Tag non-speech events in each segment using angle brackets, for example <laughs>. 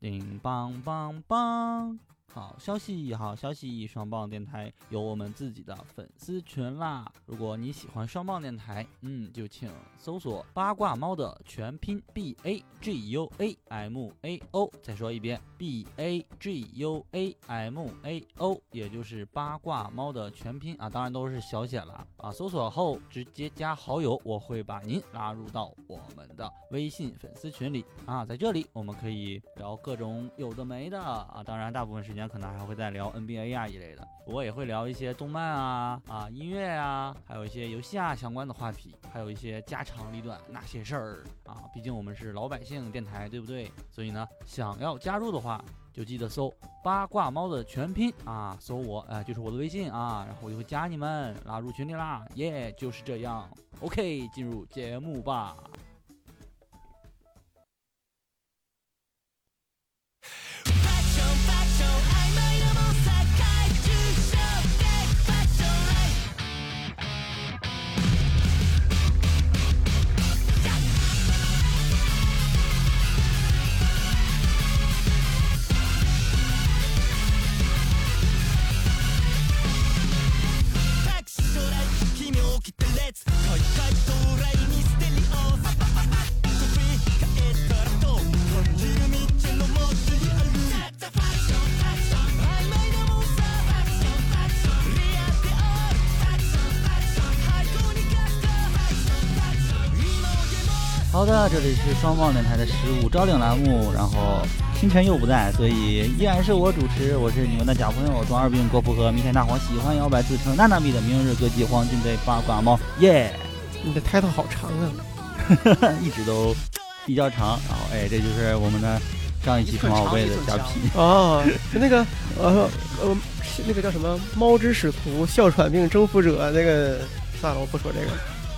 叮当当当！好消息，好消息！双棒电台有我们自己的粉丝群啦！如果你喜欢双棒电台，嗯，就请搜索“八卦猫”的全拼 B A G U A M A O。再说一遍，B A G U A M A O，也就是八卦猫的全拼啊，当然都是小写了啊。搜索后直接加好友，我会把您拉入到我们的微信粉丝群里啊。在这里，我们可以聊各种有的没的啊，当然大部分时间。可能还会再聊 NBA 啊一类的，我也会聊一些动漫啊啊音乐啊，还有一些游戏啊相关的话题，还有一些家长里短那些事儿啊。毕竟我们是老百姓电台，对不对？所以呢，想要加入的话，就记得搜八卦猫的全拼啊，搜我，哎，就是我的微信啊，然后我就会加你们，拉入群里啦。耶，就是这样。OK，进入节目吧。起きてレッツ来い来到来に好的，这里是双棒电台的十五招领栏目，然后星辰又不在，所以依然是我主持，我是你们的假朋友装二病郭富和明天大黄，喜欢摇摆自称娜娜米的明日歌姬黄金杯八卦猫，耶！你的 title 好长啊，一直都比较长，然后哎，这就是我们的上一期数码宝贝的假皮哦，那个呃呃那个叫什么猫之使徒哮喘病征服者那个算了，我不说这个，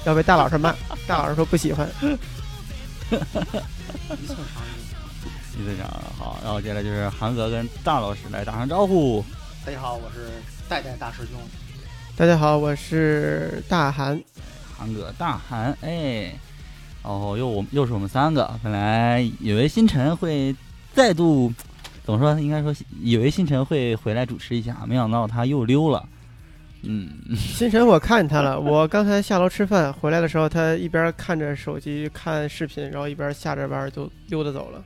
要被大老师骂，大老师说不喜欢。<laughs> 一寸长，一寸长。好，然后接下来就是韩哥跟大老师来打声招呼。大家好，我是代代大师兄。大家好，我是大韩。韩哥，大韩，哎，然后又我又是我们三个。本来以为星辰会再度怎么说？应该说以为星辰会回来主持一下，没想到他又溜了。嗯，星辰，我看见他了。我刚才下楼吃饭回来的时候，他一边看着手机看视频，然后一边下着班就溜达走了。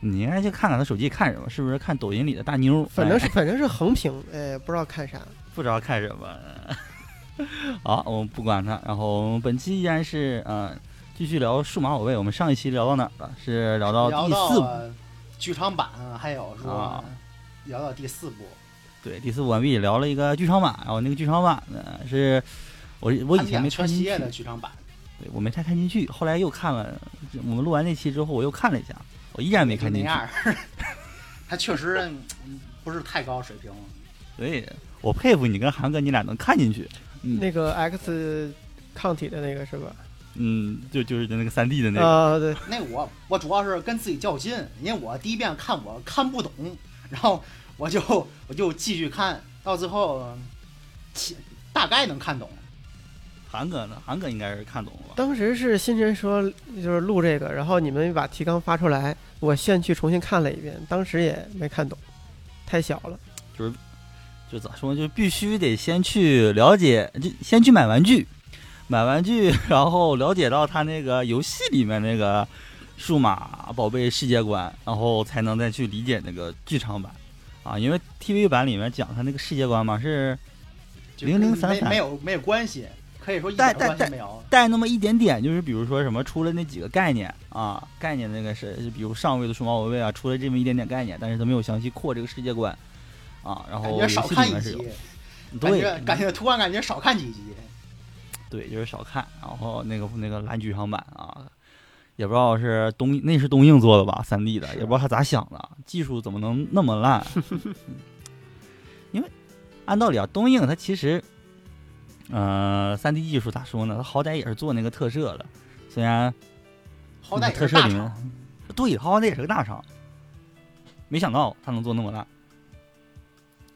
你应该去看看他手机看什么，是不是看抖音里的大妞？反正是反正是横屏，哎，不知道看啥，<laughs> 不知道看什么。<laughs> 好，我们不管他。然后本期依然是嗯，继续聊数码宝贝。我们上一期聊到哪儿了？是聊到第四部剧场版，还有说聊到第四部。对，第四部完毕，聊了一个剧场版，然后那个剧场版呢是，我我以前没看进去的剧场版，对我没太看进去，后来又看了，我们录完那期之后我又看了一下，我依然没看进去。<laughs> 他确实不是太高水平。所以，我佩服你跟韩哥，你俩能看进去。那个 X 抗体的那个是吧？嗯，就就是那个三 D 的那个。啊，对。那我我主要是跟自己较劲，因为我第一遍看我看不懂，然后。我就 <laughs> 我就继续看到最后，大概能看懂。韩哥呢？韩哥应该是看懂了。当时是新辰说就是录这个，然后你们把提纲发出来，我先去重新看了一遍，当时也没看懂，太小了。就是就咋说，就必须得先去了解，就先去买玩具，买玩具，然后了解到他那个游戏里面那个数码宝贝世界观，然后才能再去理解那个剧场版。啊，因为 TV 版里面讲他那个世界观嘛是零零散散，没有没有关系，可以说一点关系没有带那么一点点，就是比如说什么出了那几个概念啊，概念那个是，比如上位的数码宝贝啊，出了这么一点点概念，但是他没有详细扩这个世界观啊，然后游戏里面是有，对，感觉突然感觉少看几集，对，就是少看，然后那个那个蓝剧场版啊。也不知道是东那是东映做的吧，三 D 的，也不知道他咋想的，技术怎么能那么烂？<laughs> 因为按道理啊，东映它其实，呃，三 D 技术咋说呢？它好歹也是做那个特摄的，虽然好歹特摄里面，对，好歹也是个大厂，没想到他能做那么烂。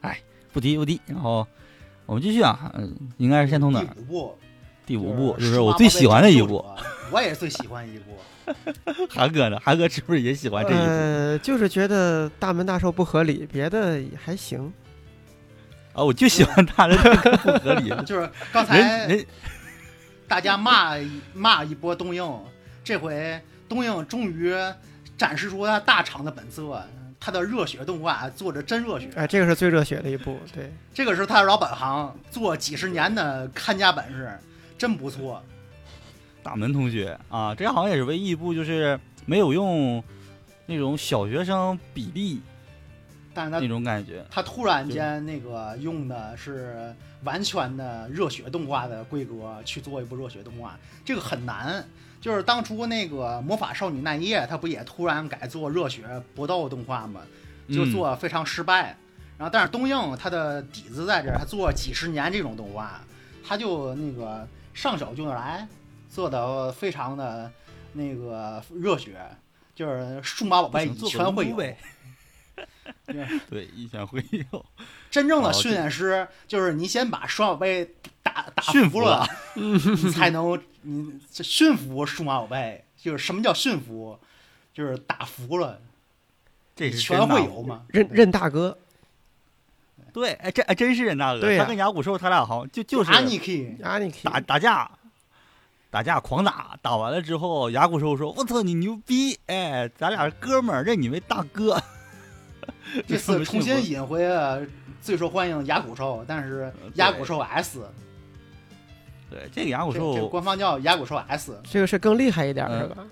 哎，不提不提，然后我们继续啊，嗯应该是先从哪？第五部，第五部就是我最喜欢的一部。我也是最喜欢一部。<laughs> 韩哥呢？韩哥是不是也喜欢这一部？呃，就是觉得大门大寿不合理，别的也还行。啊，我就喜欢他的这个不合理。<laughs> 就是 <laughs> 刚才人大家骂骂一波东映，这回东映终于展示出他大厂的本色，他的热血动画做着真热血。哎，这个是最热血的一部，对，这个是他的老本行，做几十年的看家本事，真不错。大门同学啊，这好像也是唯一一部就是没有用那种小学生比例那但是他种感觉。他突然间那个用的是完全的热血动画的规格去做一部热血动画，这个很难。就是当初那个魔法少女奈叶，他不也突然改做热血搏斗动画吗？就嗯做非常失败。然后，但是东映它的底子在这儿，他做了几十年这种动画，他就那个上手就能来，做的非常的那个热血，就是数码宝贝一做个拳会有。对 <laughs> 对，一拳会有。<laughs> 真正的哦训练师就是你先把数码宝贝打打驯服服了才能你驯服数码宝贝。就是什么叫驯服？就是打服了，这是全会有嘛？任任大哥，对，哎，这哎真是任大哥。对呀他跟牙骨兽他俩好像就就是打打架，打架狂打，打完了之后，牙骨兽说：“我操，你牛逼！哎，咱俩是哥们儿，认你为大哥。<laughs> ”这次 <laughs> 重新引回了最受欢迎的牙骨兽，但是牙骨兽 S，对这个牙骨这这兽，官方叫牙骨兽 S。这个是更厉害一点嗯是吧？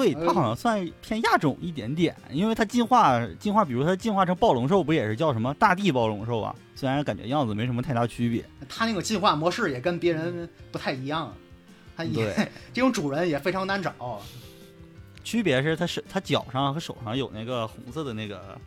呃对它好像算偏亚种一点点，因为它进化进化，比如它进化成暴龙兽，不也是叫什么大地暴龙兽啊？虽然感觉样子没什么太大区别。它那个进化模式也跟别人不太一样，它也，<laughs> 这种主人也非常难找。区别是它是它脚上和手上有那个红色的那个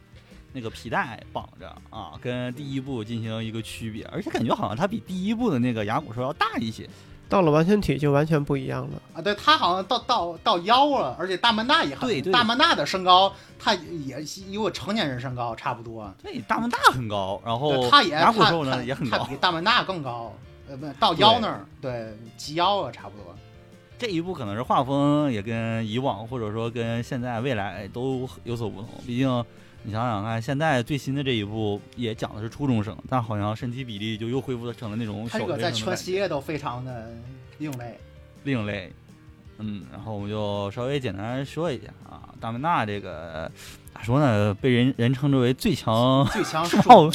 那个皮带绑着啊，跟第一部进行一个区别，而且感觉好像它比第一部的那个牙骨兽要大一些。到了完全体就完全不一样了。啊，对，他好像到到到腰了，而且大曼大也很，对对大曼大的身高，他也有我成年人身高差不多。对，大曼大很高，然后对它也牙骨兽它它呢也很高它比。大曼大更高，呃，不到腰那儿，对，及腰了，差不多。这一部可能是画风也跟以往或者说跟现在未来都有所不同，毕竟你想想看，现在最新的这一部也讲的是初中生，但好像身体比例就又恢复成了那种小它这个在全系列都非常的另类。另类。嗯，然后我们就稍微简单说一下啊，大门娜这个咋说呢？被人人称之为最强最强少数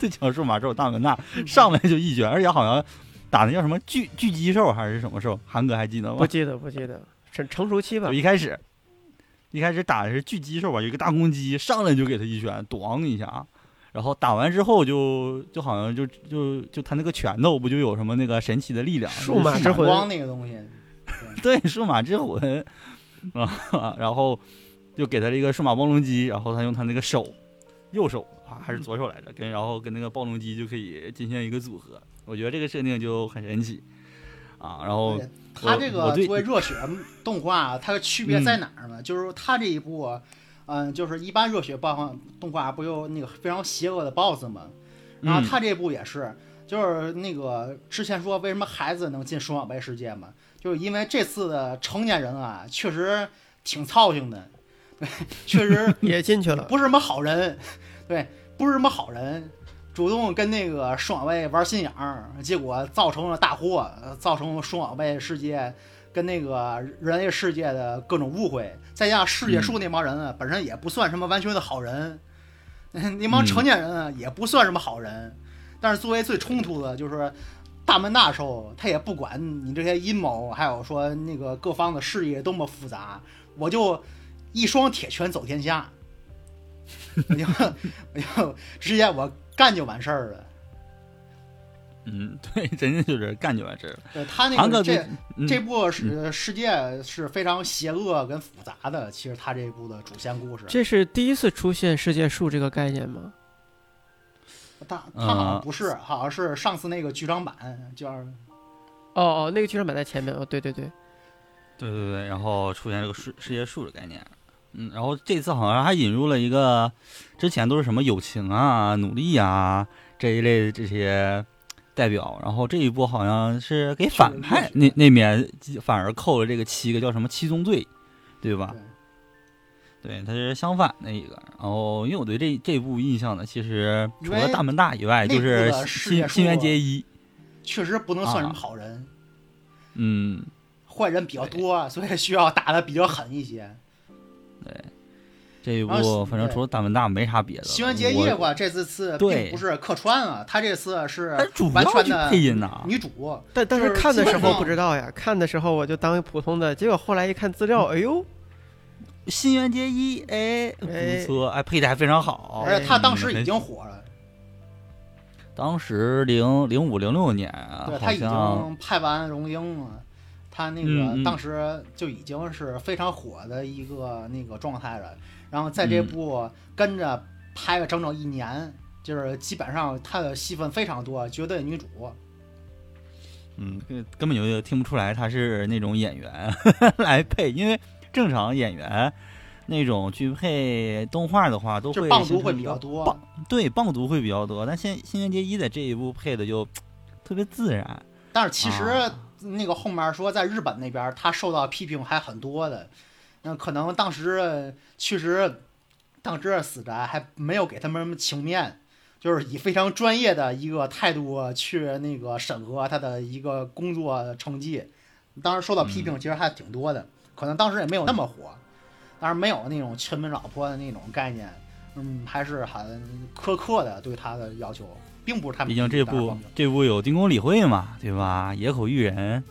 最强数码兽大门娜，上来就一拳，而且好像打的叫什么巨巨鸡兽还是什么兽？韩哥还记得吗？不记得不记得，成成熟期吧就。一开始，一开始打的是巨鸡兽吧，有一个大公鸡上来就给他一拳，咣一下，然后打完之后就就好像就就就他那个拳头不就有什么那个神奇的力量，数码之魂光那个东西，<laughs> 对数码之魂。啊，<laughs> 然后就给他了一个数码暴龙机，然后他用他那个手右手啊还是左手来着，跟然后跟那个暴龙机就可以进行一个组合，我觉得这个设定就很神奇。啊，然后对它这个作为热血动画，它的区别在哪儿呢？就是说它这一部，嗯、就是一般热血动动画不有那个非常邪恶的 BOSS 吗？然后嗯它这部也是，就是那个之前说为什么孩子能进数码宝贝世界嘛，就是因为这次的成年人啊，确实挺操心的，对，确实 <laughs> 也进去了，不是什么好人，对，不是什么好人，主动跟那个数码宝贝玩心眼儿，结果造成了大祸，呃造成了数码宝贝世界跟那个人类世界的各种误会，再加上世界树那帮人啊，本身也不算什么完全的好人，<laughs> 那帮成年人啊也不算什么好人，但是作为最冲突的就是。大门大兽，他也不管你这些阴谋，还有说那个各方的事业多么复杂，我就一双铁拳走天下，<laughs> 我就 <laughs> 我就直接我干就完事儿了。嗯，对，<laughs> 人家就是干就完事儿了。对他那个这嗯这部是世界是非常邪恶跟复杂的，其实他这部的主线故事，这是第一次出现世界树这个概念吗？他他好像呃不是，好像是上次那个剧场版叫哦哦，那个剧场版在前面哦，对对对，对对对，然后出现这个世世界树的概念，嗯，然后这次好像还引入了一个，之前都是什么友情啊、努力啊这一类的这些代表，然后这一波好像是给反派那那面反而扣了这个七个叫什么七宗罪，对吧？对，对，它是相反的一个。然后，因为我对这这部印象呢，其实除了大门大以外，就是新新垣结衣。确实不能算什么啊好人，嗯，坏人比较多，所以需要打的比较狠一些。这一部反正除了大门大没啥别的了。新垣结衣的话，这次次对并不是客串啊，他这次是他主要去完全的配音呐。女主。但但是是看的时候不知道呀，看的时候我就当一普通的，结果后来一看资料，哎呦，新垣结衣，哎，哎不错，哎，配的还非常好。而且他当时已嗯经火了，当时零零五零六年啊，好对他已经拍完《荣鹰》了，他那个当时就已经是非常火的一个那个状态了。然后在这嗯部跟着拍了整整一年，就是基本上他的戏份非常多，绝对女主。嗯，根根本就听不出来他是那种演员 <laughs> 来配，因为正常演员那种去配动画的话，都就会是棒读会比较多棒，对棒读会比较多，但新新垣结衣在这一部配的就特别自然。但是其实啊那个后面说在日本那边，他受到批评还很多的。那可能当时确实，当时死宅还没有给他们什么情面，就是以非常专业的一个态度去那个审核他的一个工作成绩。当时受到批评其实还挺多的，可能当时也没有那么火，当然没有那种亲门老婆的那种概念，嗯，还是很苛刻的对他的要求，并不是他们毕竟这部这部有丁宫理惠嘛，对吧？野口玉人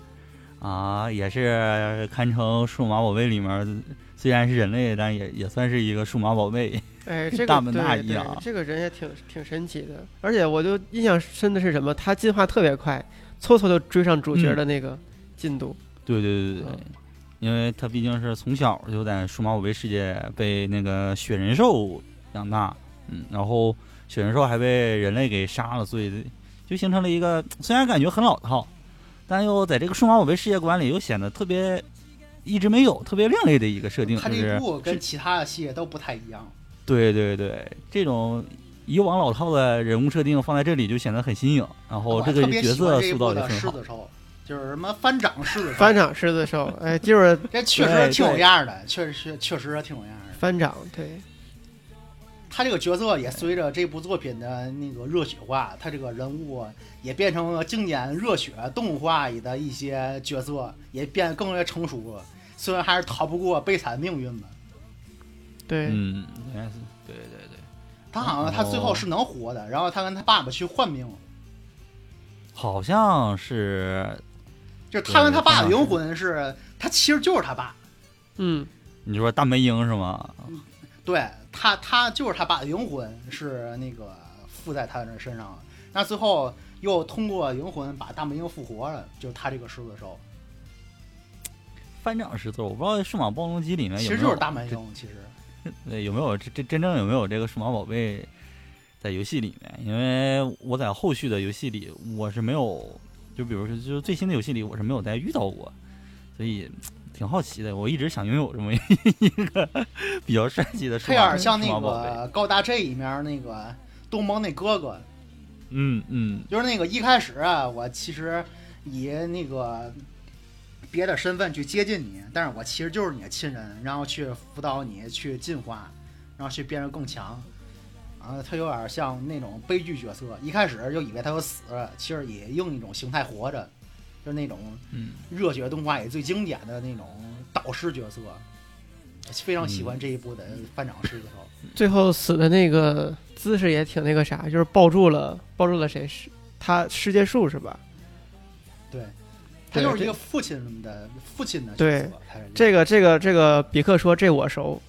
啊，也是堪称数码宝贝里面虽然是人类，但也也算是一个数码宝贝。哎，这 <laughs> 个大门对对大一啊这个人也挺挺神奇的。而且我就印象深的是什么？他进化特别快，嗖嗖就追上主角的那个进度。对对对对对嗯，因为他毕竟是从小就在数码宝贝世界被那个雪人兽养大，嗯，然后雪人兽还被人类给杀了，所以就形成了一个虽然感觉很老套，但又在这个数码宝贝世界观里又显得特别一直没有特别另类的一个设定，他这就是部跟其他的系列都不太一样。对对对，这种以往老套的人物设定放在这里就显得很新颖，然后这个角色塑造也很好。狮子兽，就是什么翻掌狮子兽，<laughs> 翻掌狮子兽，哎，就是这确实对挺有样的，确实确确实挺有样的。翻掌，对，他这个角色也随着这部作品的那个热血化，他这个人物也变成了经典热血动画里的一些角色，也变得更为成熟了。虽然还是逃不过悲惨命运吧，对，嗯，应该是。对对对。他好像他最后是能活的，然后他跟他爸爸去换命，好像是，就是。他跟他爸的灵魂是，他其实就是他爸，嗯，你说大梅英是吗？对他，他就是他爸的灵魂是那个附在他的身上了，那最后又通过灵魂把大本营复活了，就是他这个狮子兽，翻掌狮子，我不知道数码暴龙机里面其有没有实就是大本营，其实对有没有这这真正有没有这个数码宝贝在游戏里面？因为我在后续的游戏里我是没有，就比如说就是最新的游戏里我是没有再遇到过，所以挺好奇的。我一直想拥有这么一个比较帅气的数他有码点像那。个高达 J 里面那个东蒙那哥哥，嗯嗯，就是那个一开始啊，我其实以那个别的身份去接近你，但是我其实就是你的亲人，然后去辅导你去进化，然后去变得更强。啊，他有点像那种悲剧角色，一开始就以为他要死了，其实也用一种形态活着，就是那种嗯热血动画里最经典的那种导师角色。非常喜欢这一部的班长狮子头。最后死的那个姿势也挺那个啥，就是抱住了抱住了谁是他世界树是吧？对，他就是一个父亲的父亲的角对色。这个这个这个比克说这我熟，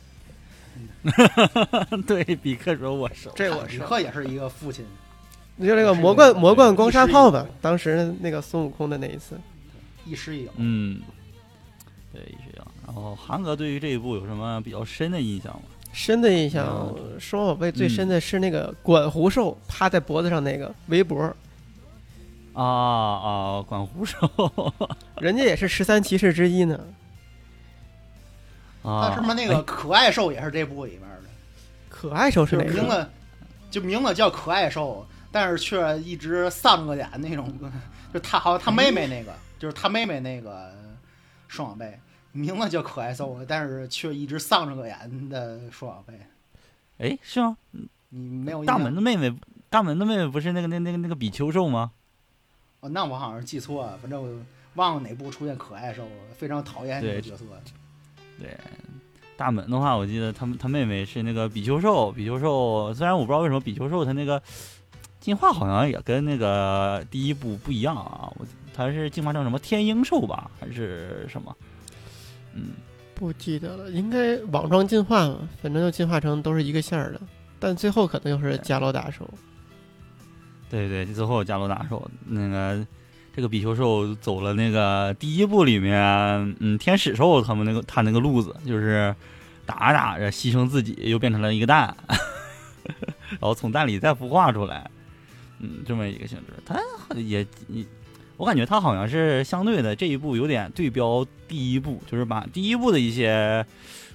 <laughs> 对比克说我熟，这我 <laughs> 熟。比克也是一个父亲。你就那个魔冠魔冠光沙炮吧当时那个孙悟空的那一次，亦师亦友。嗯，对一师一友。然后韩哥对于这一部有什么比较深的印象吗？深的印象嗯，数码宝贝最深的是那个管狐兽趴在脖子上那个围脖，啊啊，管狐兽人家也是十三骑士之一呢。啊，他什么那个可爱兽也是这部里面的，可爱兽是哪个？是名字就名字叫可爱兽，但是却一直丧着个脸那种，<laughs> 就他好像他妹妹那个，就是他妹妹那个双小贝，名字叫可爱兽，但是却一直丧着个眼的双小贝，哎，是吗？你没有大门的妹妹，大门的妹妹不是那个那那个那个比丘兽吗？哦，那我好像是记错了，反正我忘了哪部出现可爱兽了，非常讨厌这个角色。对，大门的话，我记得他们他妹妹是那个比丘兽，比丘兽虽然我不知道为什么比丘兽他那个进化好像也跟那个第一部不一样啊，我它是进化成什么天鹰兽吧，还是什么？嗯，不记得了，应该网状进化嘛，反正就进化成都是一个线儿的，但最后可能又是伽罗达兽。对对，最后加罗达兽那个这个比丘兽走了那个第一部里面，嗯，天使兽他们那个他那个路子，就是打着打着牺牲自己，又变成了一个蛋，<laughs> 然后从蛋里再孵化出来，嗯，这么一个性质。他也也，我感觉他好像是相对的这一部有点对标第一部，就是把第一部的一些。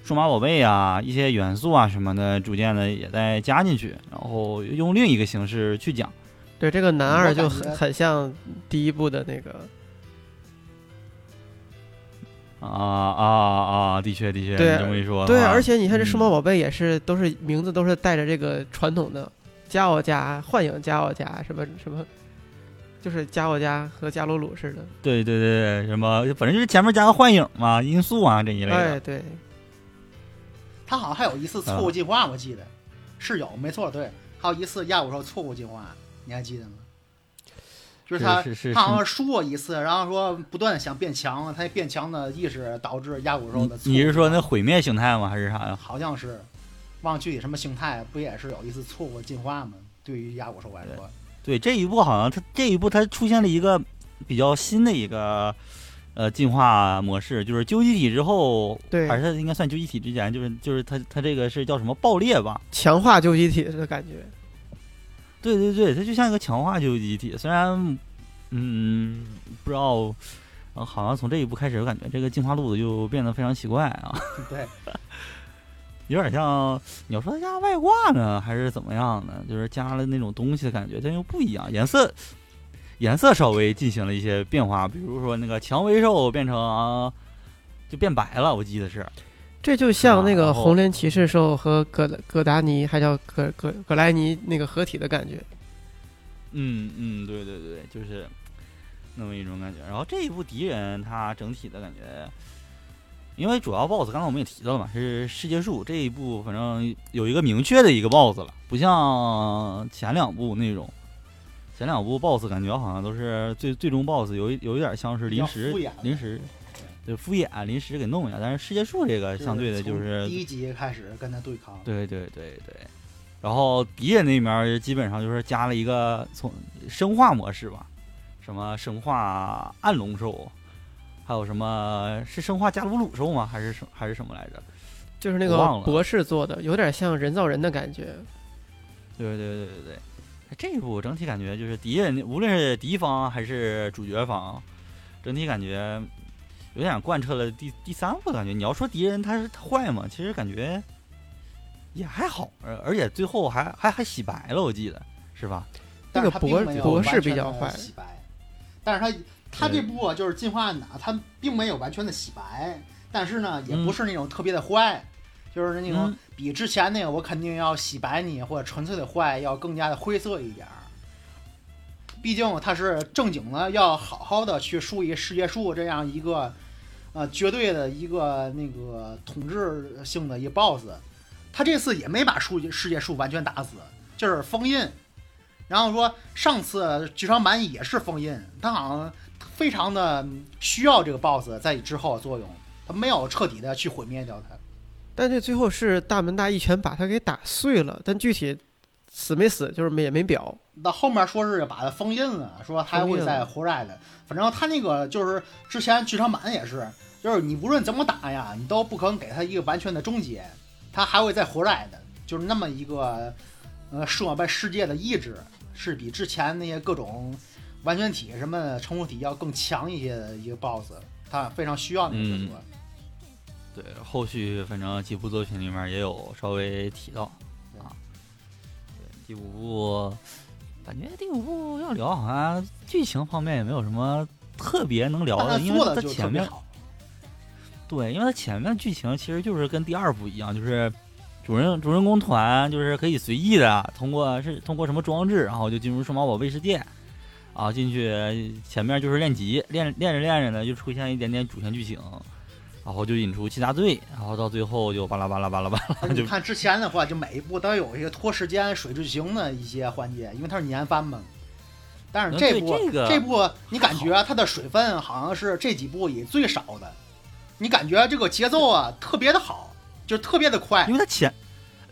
数码宝贝啊，一些元素啊什么的，逐渐的也在加进去，然后用另一个形式去讲。对，这个男二就很很像第一部的那个，啊啊啊！的确的确，对你这么一说对，而且你看这数码嗯宝贝也是，都是名字都是带着这个传统的加奥加、幻影加奥加什么什么，就是加奥加和加鲁鲁似的。对对对对，什么反正就是前面加个幻影嘛、音速啊这一类哎，的。对，他好像还有一次错误进化，我记得是有，没错，对，还有一次亚古兽错误进化，你还记得吗？就是他是是是他好像输过一次，然后说不断的想变强，他变强的意识导致亚古兽的你是说那毁灭形态吗？还是啥呀？好像是忘了具体什么形态，不也是有一次错误进化吗？对于亚古兽来说，对这一部好像它这一部它出现了一个比较新的一个呃进化模式，就是究极体之后，对还是应该算究极体之前，就是就是它它这个是叫什么爆裂吧？强化究极体的感觉。对对对，它就像一个强化究极体，虽然嗯不知道。呃好像从这一步开始，我感觉这个进化路子就变得非常奇怪啊。<laughs> 对，有点像你要说他加外挂呢，还是怎么样呢？就是加了那种东西的感觉，但又不一样，颜色颜色稍微进行了一些变化，比如说那个蔷薇兽变成就变白了，我记得是。这就像那个红莲骑士兽和葛葛达尼，还叫葛葛葛莱尼那个合体的感觉。嗯嗯，对对对，就是那么一种感觉。然后这一部敌人他整体的感觉，因为主要 BOSS 刚才我们也提到了嘛，是世界树这一部，反正有一个明确的一个 BOSS 了，不像前两部那种。前两部 BOSS 感觉好像都是最最终 BOSS 有一有一点像是临时临时对敷衍临时给弄一下，但是世界树这个相对的就是第一集开始跟他对抗，对对对对，然后敌人那边儿基本上就是加了一个从生化模式吧，什么生化暗龙兽，还有什么是生化加鲁鲁兽吗？还是什还是什么来着？就是那个忘了博士做的，有点像人造人的感觉。对对对对对，这一部整体感觉就是敌人，无论是敌方还是主角方，整体感觉有点贯彻了第第三部的感觉。你要说敌人他是坏嘛，其实感觉也还好，而而且最后还还还洗白了，我记得是吧？但是那个博博士比较坏洗白，但是他他这部啊就是进化案打，他并没有完全的洗白，但是呢，也不是那种特别的坏，就是那种嗯比之前那个我肯定要洗白你或者纯粹的坏要更加的灰色一点儿。毕竟他是正经的，要好好的去树立世界树这样一个，呃，绝对的一个那个统治性的一个 BOSS。他这次也没把树世界树完全打死，就是封印。然后说上次剧场版也是封印，他好像非常的需要这个 BOSS 在之后的作用，他没有彻底的去毁灭掉他。但这最后是大门大一拳把他给打碎了，但具体死没死就是没也没表。到后面说是把他封印了，说还会再回来的。反正他那个就是之前剧场版也是，就是你无论怎么打呀，你都不可能给他一个完全的终结，他还会再回来的。就是那么一个呃设备世界的意志，是比之前那些各种完全体什么重复体要更强一些的一个 BOSS，他非常需要那个角色。对，后续反正几部作品里面也有稍微提到啊。对，第五部感觉第五部要聊，好像剧情方面也没有什么特别能聊的，因为它前面。对，因为它前面剧情其实就是跟第二部一样，就是主人主人公团就是可以随意的通过是通过什么装置，然后就进入数码宝贝世界，啊进去前面就是练级，练练着练着呢就出现一点点主线剧情，然后就引出七大罪，然后到最后就巴拉巴拉巴拉巴拉就你看之前的话，就每一部都有一个拖时间、水剧情的一些环节，因为它是年番嘛。但是这部、这个部你感觉它的水分好像是这几部里最少的，你感觉这个节奏啊特别的好，就特别的快因。为他前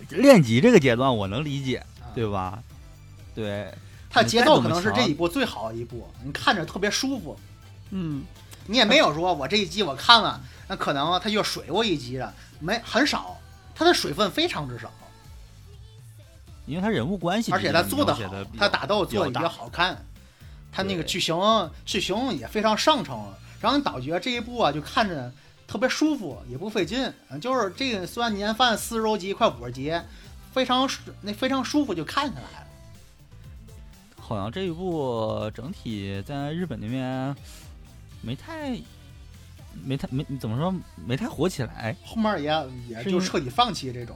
练级这个阶段我能理解，啊对吧？对，他的节奏可能是这一部最好的一部，你看着特别舒服。嗯，你也没有说我这一集我看了，那可能他就水过一集了，没很少，他的水分非常之少，因为他人物关系而且他做的好描写得比，较它打斗做的也比较好看，他那个剧情剧情也非常上乘，然后你导觉这一部啊就看着特别舒服，也不费劲，就是这个虽然年番四十多集快五十集，非常舒那非常舒服就看下来了。好像这一部整体在日本那边没太、没太没怎么说没太火起来，后面也也是就彻底放弃这种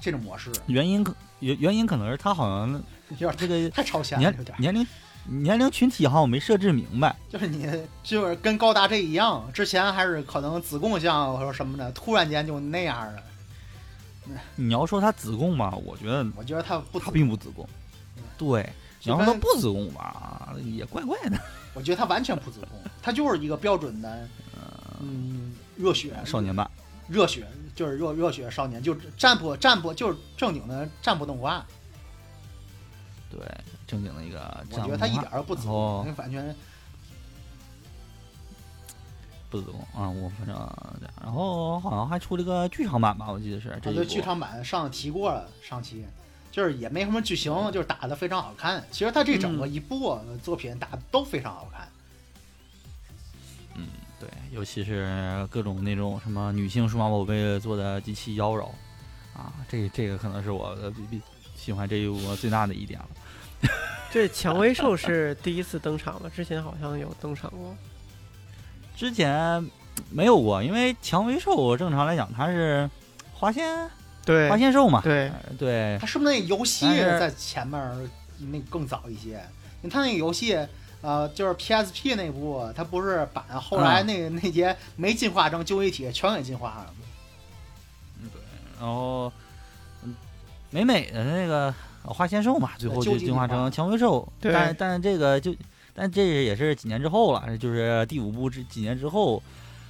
这种模式，原因可原原因可能是他好像有点这个太超前了，有点。年龄年龄群体好像没设置明白，就是你就是跟高达这一样，之前还是可能子贡像或者什么的，突然间就那样了。你要说他子贡吧，我觉得我觉得他不他，并不子贡，对，你就要说他不子贡吧，也怪怪的。我觉得他完全不子贡，他就是一个标准的，嗯，热血少年吧，热血就是热热血少年，就是战部战部就是正经的占卜动画。对，正经的一个我觉得他一点儿都不子哦贡，完全不子贡啊，我反正这样然后好像还出了个剧场版吧，我记得是这一部他对剧场版上提过了，上期就是也没什么剧情，就是打的非常好看。其实他这整个一部作品打的都非常好看。嗯，对，尤其是各种那种什么女性数码宝贝做的极其妖娆啊，这这个可能是我的比比喜欢这一部最大的一点了。<laughs> 这蔷薇兽是第一次登场了，之前好像有登场过。之前没有过，因为蔷薇兽正常来讲它是花仙对花仙兽嘛，对，呃对它是不是那个游戏在前面那更早一些？你看那个游戏，呃，就是 PSP 那部，它不是把后来嗯那个、那些没进化成旧一体全给进化了对？然后嗯美美的那个花仙兽嘛，最后就进化成蔷薇兽，对但但这个就但这也是几年之后了，就是第五部之几年之后。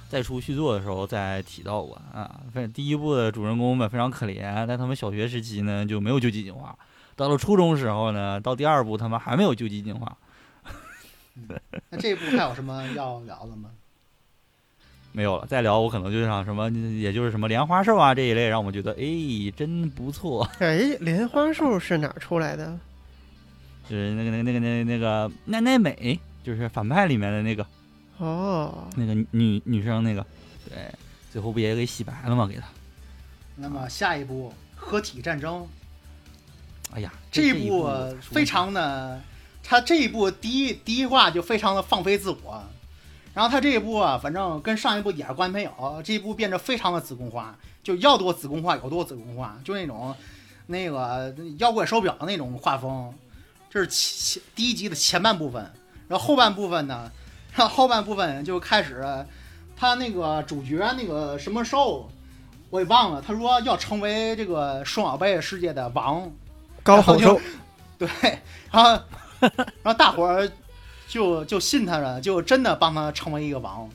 再出续作的时候再提到过啊，反正第一部的主人公们非常可怜，在他们小学时期呢就没有究极进化，到了初中时候呢，到第二部他们还没有究极进化，<laughs> 那这一部还有什么要聊的吗？没有了。再聊我可能就像什么，也就是什么莲花兽啊这一类，让我们觉得哎真不错。<laughs> 哎，莲花兽是哪儿出来的？就是那个那个那个那个那个奈奈美，就是反派里面的那个哦，那个女女生那个，对，最后不也给洗白了吗？给他，那么下一步合体战争哎呀，这一部非常的，他这一部第一第一话就非常的放飞自我，然后他这一部啊，反正跟上一部一点关系没有，这一部变得非常的子宫化，就要多子宫化有多子宫化，就那种那个妖怪手表的那种画风，这是前第一集的前半部分，然后后半部分呢，然后后半部分就开始他那个主角那个什么兽。我也忘了，他说要成为这个数码宝贝世界的王，高吼兽，对，然后然后大伙儿就就信他了，就真的帮他成为一个王。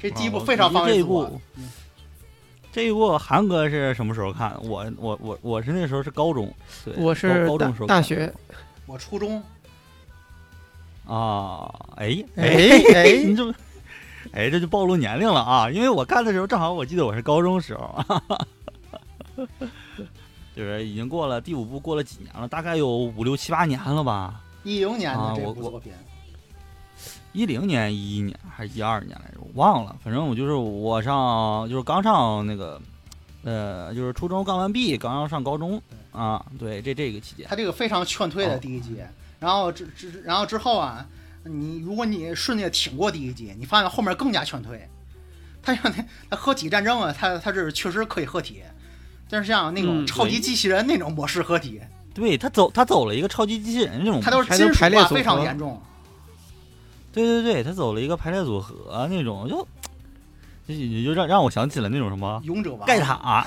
这第一部哦非常放这一飞自我部，这一部韩哥是什么时候看？我我我我是那时候是高中，对，我是高高中时候大学。我初中啊，哎哎哎你这么，哎，这就暴露年龄了啊！因为我看的时候正好我记得我是高中时候，<laughs> 就是已经过了第五部过了几年了，大概有五六七八年了吧？一零年的这部作品，一零年、一一年还是一二年来着？我忘了，反正我就是我上就是刚上那个，呃，就是初中刚完毕，刚要上高中，啊，对，这这个期间，他这个非常劝退的哦。第一集，然后之之然后之后啊，你如果你顺利的挺过第一集，你发现后面更加劝退。他像那他合体战争啊，他他这确实可以合体，但是像那种嗯超级机器人那种模式合体，对他走他走了一个超级机器人这种，他都是金属排列组化非常合严重。对对对，他走了一个排列组合那种，就就也就让让我想起了那种什么勇者王盖，塔，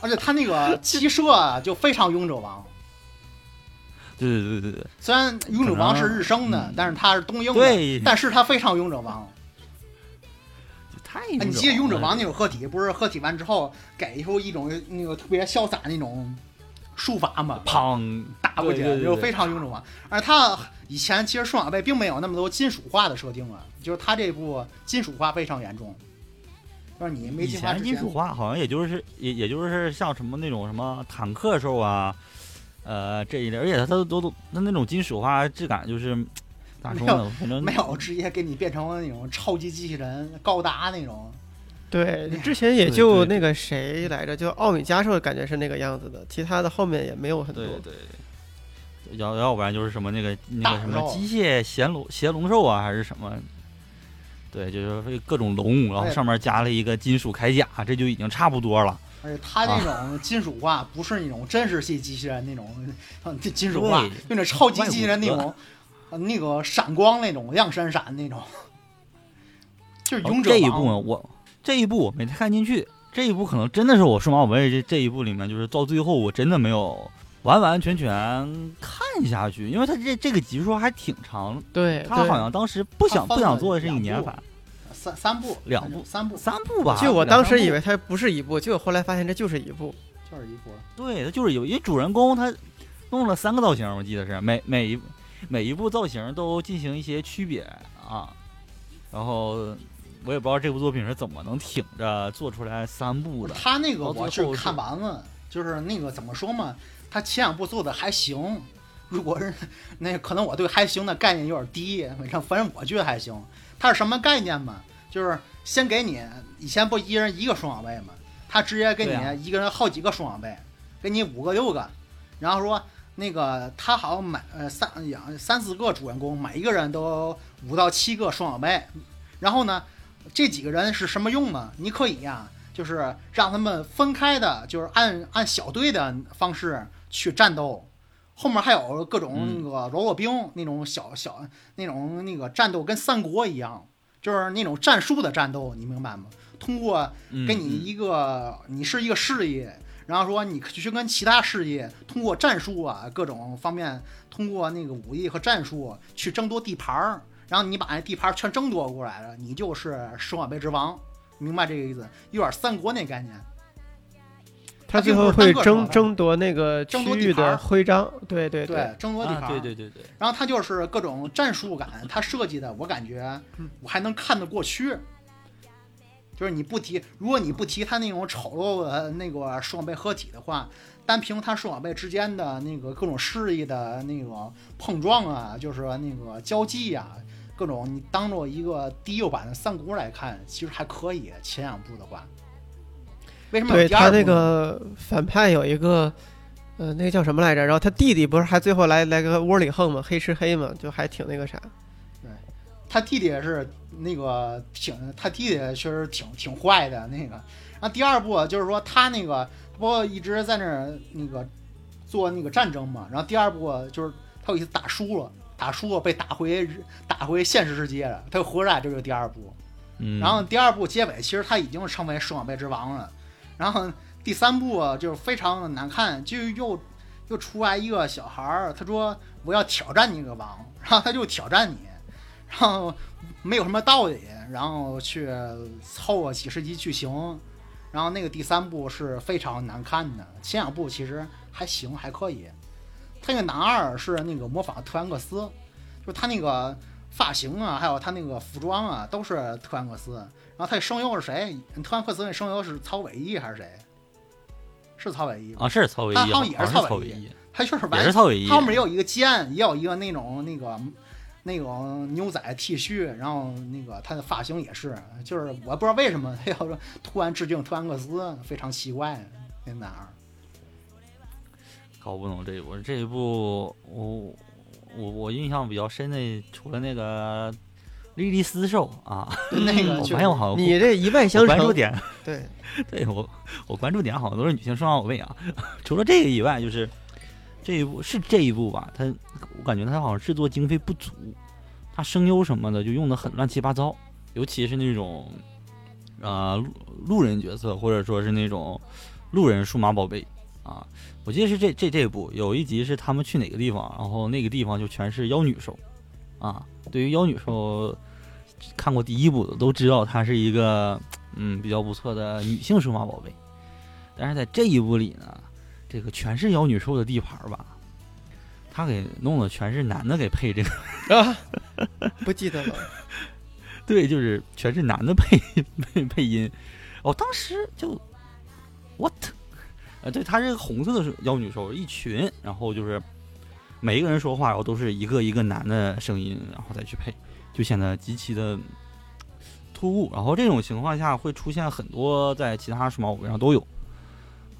而且他那个 <laughs> 机设啊就非常勇者王。对对对对对虽然勇者王是日升的嗯，但是他是东英的，但是他非常勇者王。太哎，你记得勇者王那那种合体，不是合体完之后给出一种那个特别潇洒那种术法嘛？砰，打过去就非常臃肿啊。而他以前其实数码贝并没有那么多金属化的设定啊，就是他这部金属化非常严重。就是你没以进化之前前金属，化好像也就是也也就是像什么那种什么坦克兽啊，呃这一类，而且它都都都它那种金属化质感就是咋说呢？反正没有直接给你变成那种超级机器人高达那种。对，之前也就那个谁来着，就奥米加兽感觉是那个样子的，其他的后面也没有很多对。对对，要要不然就是什么那个那个什么机械衔龙衔龙兽啊，还是什么？对，就是各种龙，然后上面加了一个金属铠甲，这就已经差不多了。而且它那种金属化不是那种真实系机器人那种呃金属化对，就那超级机器人那种呃那个闪光那种亮闪闪那种，<laughs> 就是勇者哦这一部分，我这一部我没太看进去，这一部可能真的是我数码宝贝这这一部里面，就是到最后我真的没有完完全全看下去，因为它这这个集数还挺长，对，他好像当时不想不想做的是一年番三三部两部三部三部吧，就我当时以为它不是一部，结果后来发现这就是一部。就是一部。对，它就是有，因为主人公他弄了三个造型，我记得是每每一每一部造型都进行一些区别啊，然后我也不知道这部作品是怎么能挺着做出来三部的。他那个我是看完了，就是那个怎么说嘛，他前两部做的还行。如果是那可能我对还行的概念有点低，反正反正我觉得还行。他是什么概念嘛？就是先给你以前不一人一个双小贝嘛，他直接给你一个人好几个双小贝，给你五个六个，然后说那个他好像买呃三养三四个主人公，每一个人都五到七个双小贝，然后呢，这几个人是什么用呢？你可以呀、就是让他们分开的，就是按按小队的方式去战斗。后面还有各种嗯那个柔弱兵、那种小小那种那个战斗，跟三国一样，就是那种战术的战斗，你明白吗？通过给你一个，你是一个事业，然后说你去跟其他事业通过战术啊各种方面，通过那个武艺和战术去争夺地盘儿，然后你把那地盘儿全争夺过来了，你就是十万杯之王，明白这个意思？有点三国那概念。他最后会争争夺那个区争夺地域的徽章，对对对，争夺地盘对对对对，然后他就是各种战术感，他设计的我感觉我还能看得过去。就是你不提，如果你不提他那种丑陋的那个双倍合体的话，单凭它双倍之间的那个各种势力的那个碰撞啊，就是那个交际啊，各种你当做一个低幼版的三国来看，其实还可以。前两部的话，为什么有对他那个反派有一个，呃，那个叫什么来着？然后他弟弟不是还最后来来个窝里横嘛，黑吃黑嘛，就还挺那个啥。对他弟弟也是那个挺，他弟弟确实挺挺坏的那个。然后第二部就是说他那个不一直在那儿那个做那个战争嘛，然后第二部就是他有一次打输了，打输了被打回打回现实世界了，他又回来，这就是第二部。嗯，然后第二部结尾其实他已经成为数码贝之王了，然后第三部就是非常的难看，就又又出来一个小孩儿，他说我要挑战你个王，然后他就挑战你，然后没有什么道理，然后去凑了几十集剧情，然后那个第三部是非常难看的，前两部其实还行还可以，他那个男二是那个模仿特兰克斯，就是他那个发型啊，还有他那个服装啊，都是特兰克斯。然后他的声优是谁？特兰克斯那声优是曹伟毅还是谁？是曹伟毅吧？啊是曹伟毅，他好像也是是曹伟毅曹伟毅，他就是也完是曹伟毅，他后面也有一个肩，也有一个那种那个那种牛仔 T 恤，然后那个他的发型也是，就是我不知道为什么他 <laughs> 要说突然致敬特兰克斯，非常奇怪，那哪儿？搞不懂这一部，这一部我我我印象比较深的，除了那个莉莉丝兽啊，那个 <laughs> 我就发现我好像你这一脉我相承，关注点，对，<laughs> 对我我关注点好像都是女性数码宝贝啊。<laughs> 除了这个以外，就是这一部是这一部吧，它我感觉它好像制作经费不足，它声优什么的就用的很乱七八糟，尤其是那种呃路路人角色，或者说是那种路人数码宝贝啊。我记得是这这这部有一集是他们去哪个地方，然后那个地方就全是妖女兽啊。对于妖女兽看过第一部的都知道，它是一个嗯比较不错的女性数码宝贝。但是在这一部里呢，这个全是妖女兽的地盘吧，他给弄的全是男的给配这个，啊，<laughs> 不记得了。对，就是全是男的配 <laughs> 配配音。我当时就 what？呃，对，它是个红色的是妖女兽，一群，然后就是每一个人说话，然后都是一个一个男的声音，然后再去配，就显得极其的突兀。然后这种情况下会出现很多在其他数码宝贝上都有，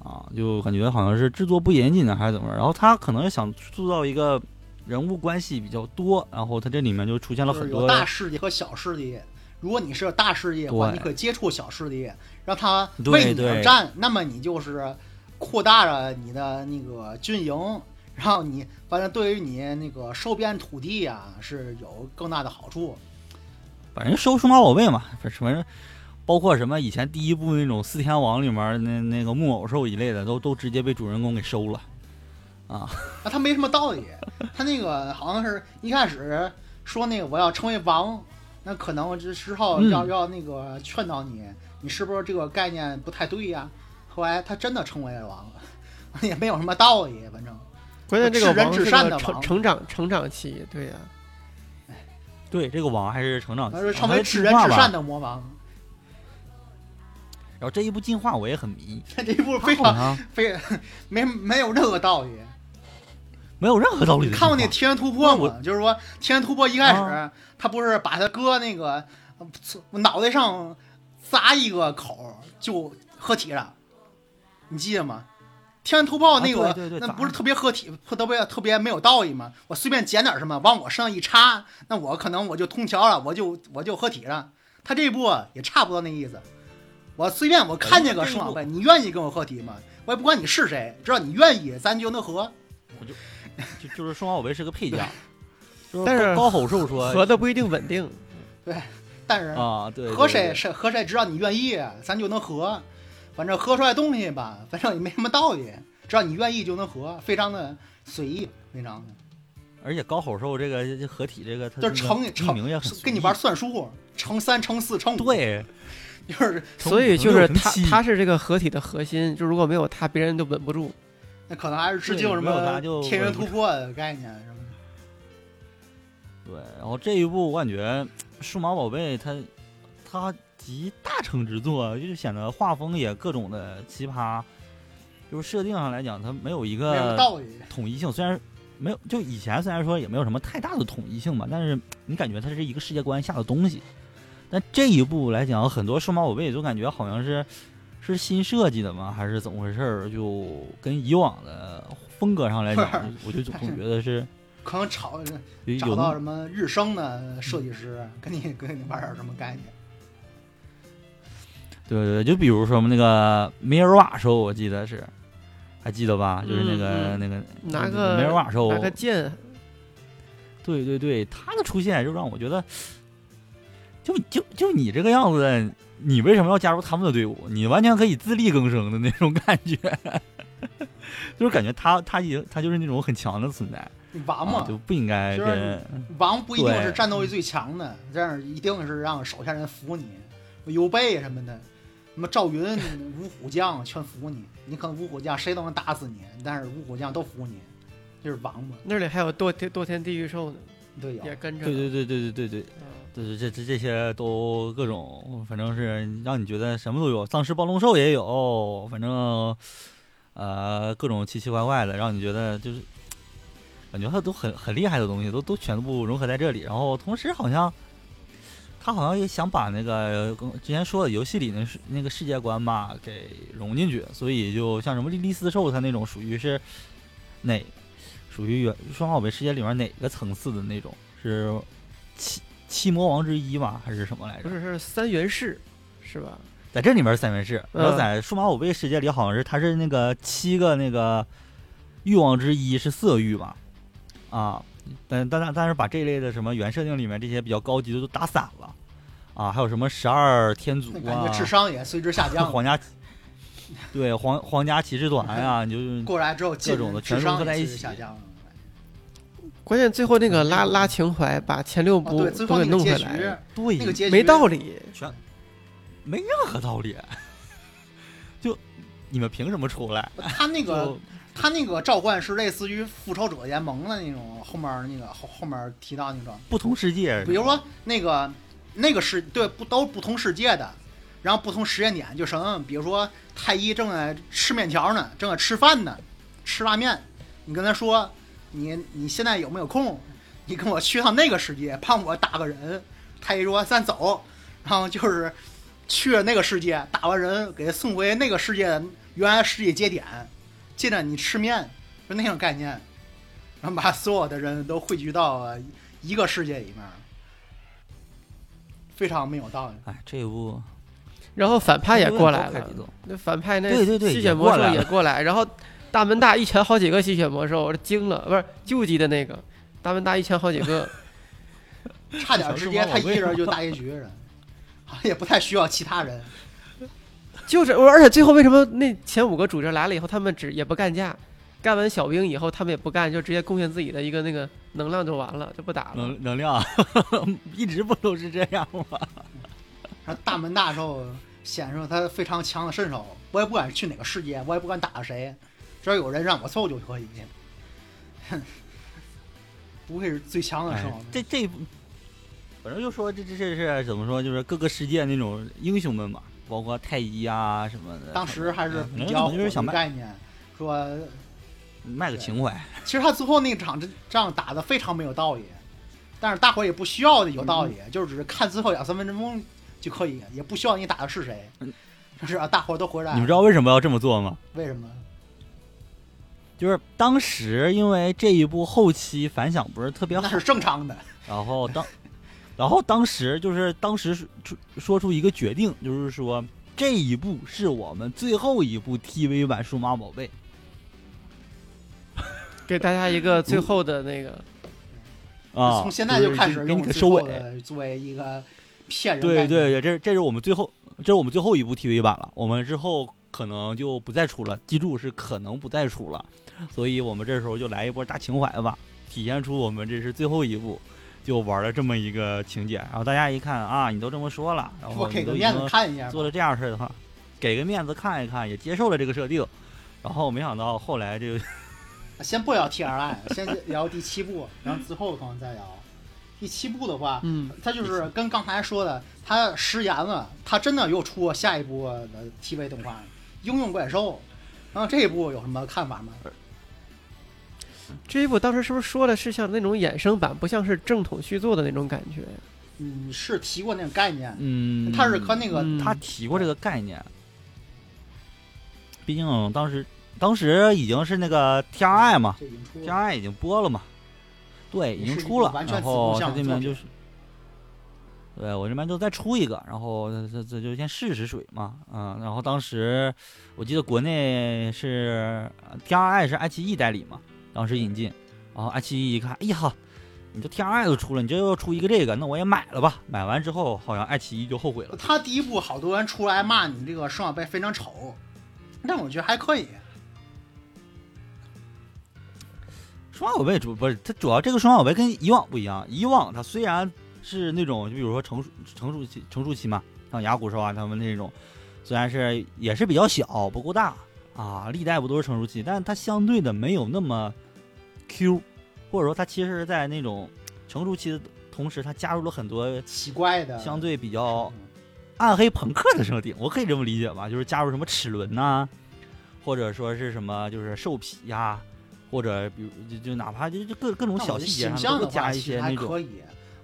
啊，就感觉好像是制作不严谨呢，还是怎么着？然后他可能想塑造一个人物关系比较多，然后他这里面就出现了很多大势力和小势力。如果你是个大势力的话，你可以接触小势力，让他对为你对而战，那么你就是扩大了你的那个军营，然后你反正对于你那个收编土地呀、是有更大的好处。反正收数码宝贝嘛，反正包括什么以前第一部那种四天王里面那那个木偶兽一类的，都都直接被主人公给收了啊。那他没什么道理，他那个好像是一开始说那个我要成为王，那可能这之后嗯要、要那个劝导你，你是不是这个概念不太对呀？后来他真的成为了王了，<laughs> 也没有什么道理，反正关键这个至人至王是的成成长成长期，对呀、对，这个王还是成长期，他是成为至人至善的魔王。然后这一部进化我也很迷，<laughs> 这一部非常 <laughs> 非没没有任何道理。没有任何道理看过那《天元突破》吗？就是说《天元突破》一开始、啊。他不是把他哥那个呃脑袋上砸一个口就合体了，你记得吗？天元突破那个、啊对对对那不是特别合体，特别特别没有道义吗？我随便捡点什么往我身上一插，那我可能我就通桥了，我就我就合体了。他这一步也差不多那意思。我随便我看见个数码宝贝，你愿意跟我合体吗？我也不管你是谁，只要你愿意，咱就能合。我就就就是数码宝贝是个配件，但是高高吼兽说合的不一定稳定。对但是啊，对，对和谁谁和谁，只要你愿意，咱就能合。反正喝出来东西吧，反正也没什么道理，只要你愿意就能喝，非常的随意，非常的。而且高吼兽这个合体这个，它就是这个乘乘名也很跟你玩算术，乘三乘四乘五，，对，就是所以就是他他是这个合体的核心，就如果没有他，别人都稳不住。那可能还是致敬什对没有么天元突破的概念什么的。对，然后这一部我感觉数码宝贝它它集大成之作，就是显得画风也各种的奇葩，就是设定上来讲它没有一个，统一性，虽然没有就以前虽然说也没有什么太大的统一性吧，但是你感觉它是一个世界观下的东西。但这一部来讲，很多数码宝贝就感觉好像是是新设计的吗，还是怎么回事儿？就跟以往的风格上来讲，<laughs> 我就总总觉得是可能找找到什么日升的设计师，跟你跟你玩点什么概念。对对对，就比如说那个梅尔瓦兽，我记得是，还记得吧？就是那个、那个拿梅尔个瓦兽，拿个剑，对对对，他的出现就让我觉得，就就就你这个样子，你为什么要加入他们的队伍？你完全可以自力更生的那种感觉，<laughs> 就是感觉他他已经他就是那种很强的存在，王嘛，啊、就不应该跟王不一定是战斗力最强的，这样一定是让手下人服你，刘备什么的，什么赵云、<laughs> 五虎将全服你。你可能五虎将谁都能打死你，但是五虎将都服你，就是王嘛。那里还有堕天堕天地狱兽呢，对有也跟着。对对对对对对对。嗯对这这这些都各种，反正是让你觉得什么都有，丧尸暴龙兽也有，反正呃各种奇奇怪怪的，让你觉得就是感觉它都很很厉害的东西，都都全部融合在这里。然后同时好像他好像也想把那个跟之前说的游戏里那世那个世界观吧给融进去，所以就像什么莉莉丝兽，它那种属于是哪属于原数码宝贝世界里面哪个层次的那种？是七七魔王之一吗？还是什么来着？不是是三元式，是吧？在这里面是三元式，嗯然后在数码宝贝世界里好像是它是那个七个那个欲望之一是色欲吧，啊，但但但但是把这类的什么原设定里面这些比较高级的都打散了，啊，还有什么十二天族啊那感觉，智商也随之下降了。皇家对皇皇家骑士团呀、你就 <laughs> 过来之后，各种的全智商也融合在一起下降了。关键最后那个拉拉情怀，把前六哦，部都给弄回来了，，对那个结局没道理。全没任何道理，<laughs> 就你们凭什么出来？他那个就他那个召唤是类似于复仇者联盟的那种，后面那个后后面提到那种，不同世界，比如说那个那个世对不都不同世界的，然后不同时间点，就什么，比如说太一正在吃面条呢，正在吃饭呢，吃拉面，你跟他说你你现在有没有空？你跟我去趟那个世界，帮我打个人。太一说咱走，然后就是去了那个世界，打完人给他送回那个世界的原来世界节点，接着你吃面，就那种概念，然后把所有的人都汇聚到了一个世界里面，非常没有道理。哎，这一部然后反派也过来了。那反派那对对对吸血魔兽也过来，然后大门大一拳好几个吸血魔兽，我惊了，不是救济的那个。大门大一拳好几个，<laughs> 差点直接他一人就大结局了，好 <laughs> 像也不太需要其他人。就是我，而且最后为什么那前五个主角来了以后，他们只也不干架，干完小兵以后他们也不干，就直接贡献自己的一个那个能量就完了，就不打了。能能量 <laughs> 一直不都是这样吗？<laughs> 大门大兽显示他非常强的身手，我也不管去哪个世界，我也不管打谁，只要有人让我揍就可以。哼 <laughs> 不愧是最强的哎时候，这这，反正就说这这这是怎么说，就是各个世界那种英雄们嘛，包括太医啊什么的。当时还是比较就是想卖概念，说卖个情怀，其实他最后那场仗打的非常没有道理，但是大伙也不需要有道理，就是只是看最后两三分钟就可以，也不需要你打的是谁嗯，就是啊，大伙都回来。你们知道为什么要这么做吗？为什么？就是当时因为这一部后期反响不是特别好那，是正常的。然后当，然后当时就是当时说出说出一个决定，就是说这一部是我们最后一部 TV 版数码宝贝。<laughs> 给大家一个最后的那个，啊，从现在就开始给你个收尾。作为一个骗人。对对，对，这这是我们最后，这是我们最后一部 TV 版了。我们之后可能就不再出了，记住是可能不再出了。所以我们这时候就来一波大情怀吧，体现出我们这是最后一部，就玩了这么一个情节。然后大家一看啊，你都这么说了，然后你都已给个面子经看一下。做了这样事儿的话，给个面子看一看，也接受了这个设定。然后没想到后来这个 <laughs> 先不聊 T R I，<laughs> 先聊第七部，然后之后可能再聊。第七部的话，嗯，它就是跟刚才说的，它食言了，它真的又出下一部的 TV 动画《应用怪兽》。然后这一部有什么看法吗？这一部当时是不是说的是像那种衍生版，不像是正统续作的那种感觉？嗯，是提过那个概念，嗯，他是和那个嗯他提过这个概念，毕竟当时当时已经是那个 T R I 嘛，T 了。R I 已经播了嘛，对，已经出了，完全然后他这边就是。对我这边就再出一个，然后这这就先试试水嘛，嗯，然后当时我记得国内是 T R I 是爱奇艺代理嘛，当时引进，然后爱奇艺一看，哎呀，你这 T R I 都出了，你这又出一个这个，那我也买了吧。买完之后，好像爱奇艺就后悔了。他第一部好多人出来骂你这个数码宝贝非常丑，但我觉得还可以。数码宝贝主不是它主要这个数码宝贝跟以往不一样，以往它虽然是那种就比如说成熟成熟期成熟期嘛，像牙骨兽啊他们那种，虽然是也是比较小不够大啊，历代不都是成熟期，但是它相对的没有那么 Q，或者说它其实是在那种成熟期的同时，它加入了很多奇怪的，相对比较暗黑朋克的设定，我可以这么理解吧？就是加入什么齿轮呐、或者说是什么就是兽皮呀、或者比如就就哪怕就就各各种小细节上都会加一些那种还可以。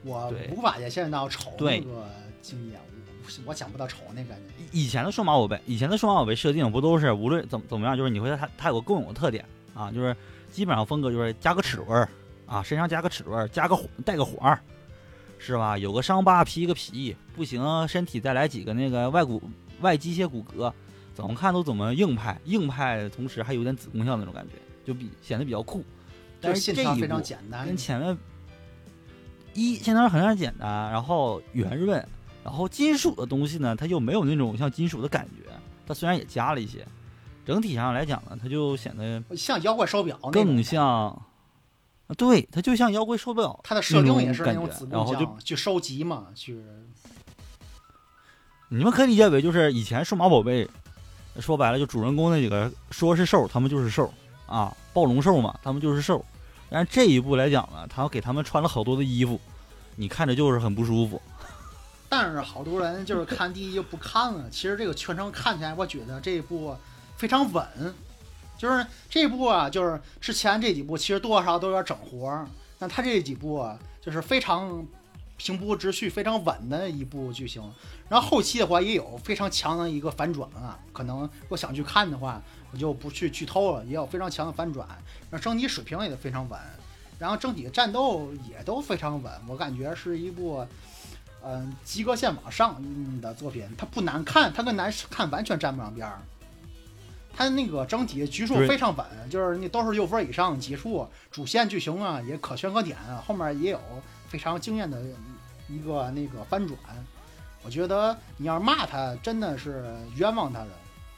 我对无法现在到丑那对个经验，我我讲不到丑那感觉。以前的数码宝贝，以前的数码宝贝设定不都是无论怎么怎么样，就是你会它它有个共有的特点啊，就是基本上风格就是加个齿轮儿啊，身上加个齿轮儿，加个环带个环儿，是吧？有个伤疤披个皮，不行身体再来几个那个外骨外机械骨骼，怎么看都怎么硬派，硬派同时还有点子宫像那种感觉，就比显得比较酷。但是是这一线条非常简单跟，前面一线条很简单，然后圆润，然后金属的东西呢，它又没有那种像金属的感觉，它虽然也加了一些，整体上来讲呢，它就显得像妖怪手表更。像，啊对，它就像妖怪手表，它的设定也是那那种然后就去收集嘛，去你们可以理解为就是以前数码宝贝，说白了就主人公那几个说是兽，他们就是兽啊，暴龙兽嘛，他们就是兽。但是这一步来讲呢，他给他们穿了好多的衣服，你看着就是很不舒服。但是好多人就是看第一就不看了。<laughs> 其实这个全程看起来，我觉得这一部非常稳，就是这部啊，就是之前这几部其实多少都有点整活儿，但他这几部啊，就是非常平铺直叙、非常稳的一部剧情。然后后期的话也有非常强的一个反转啊，可能我想去看的话，我就不去剧透了，也有非常强的反转，那整体水平也非常稳，然后整体的战斗也都非常稳，我感觉是一部。嗯，及格线往上的作品，它不难看，它跟难看完全沾不上边儿。它那个整体局数非常稳，就是那都是六分以上的集数，主线剧情啊也可圈可点，后面也有非常惊艳的一个那个翻转。我觉得你要是骂他，真的是冤枉他了。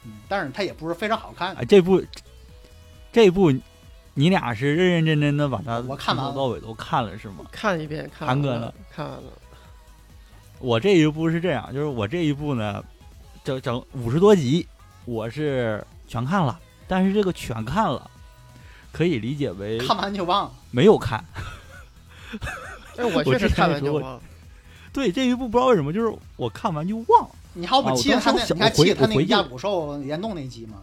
嗯，但是他也不是非常好看。哎，这部这部你俩是认认真真的把它我看完了从头到尾都看了是吗？看一遍，看韩哥呢，看完了。我这一部是这样，就是我这一部呢，整整五十多集，我是全看了，但是这个全看了，可以理解为看完就忘，没有看。<laughs> 哎，我 <laughs> 我确实看完就忘了。对这一部不知道为什么，就是我看完就忘了。你还不记得他那？你还记得他那个我回去压骨兽联动那集吗？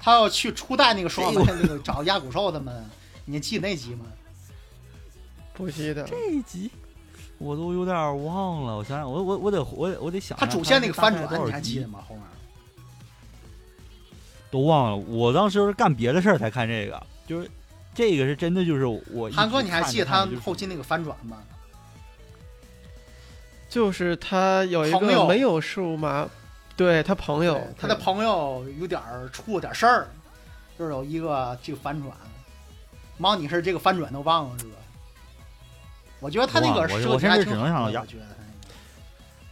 他要去初代那个双那个找亚古兽他们，你记得那集吗？不记得。这一集我都有点忘了，我想想，我我我得我得我得想他主线那个翻转，你还记得吗？后面都忘了。我当时是干别的事儿才看这个，就是这个是真的，就是我一韩哥，你还记得他后期那个翻转吗？就是他有一朋友个没有数码，对他朋友，他的朋友有点儿出了点事儿，就是有一个这个反转。毛，你是这个反转都忘了是吧？我觉得他那个设计还我甚至挺好的，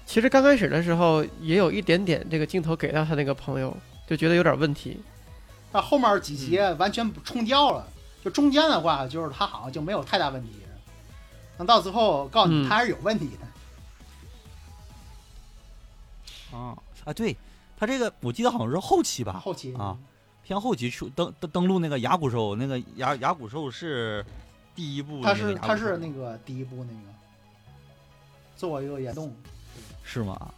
其实刚开始的时候也有一点点这个镜头给到他那个朋友，就觉得有点问题。但后面几集嗯完全冲掉了，就中间的话，就是他好像就没有太大问题。等到最后告诉你嗯他还是有问题的，啊啊，对他这个我记得好像是后期吧，后期啊偏后期出登登登陆那个牙骨兽，那个牙牙骨兽是第一部他是他是那个第一部那个做一个联动，是吗？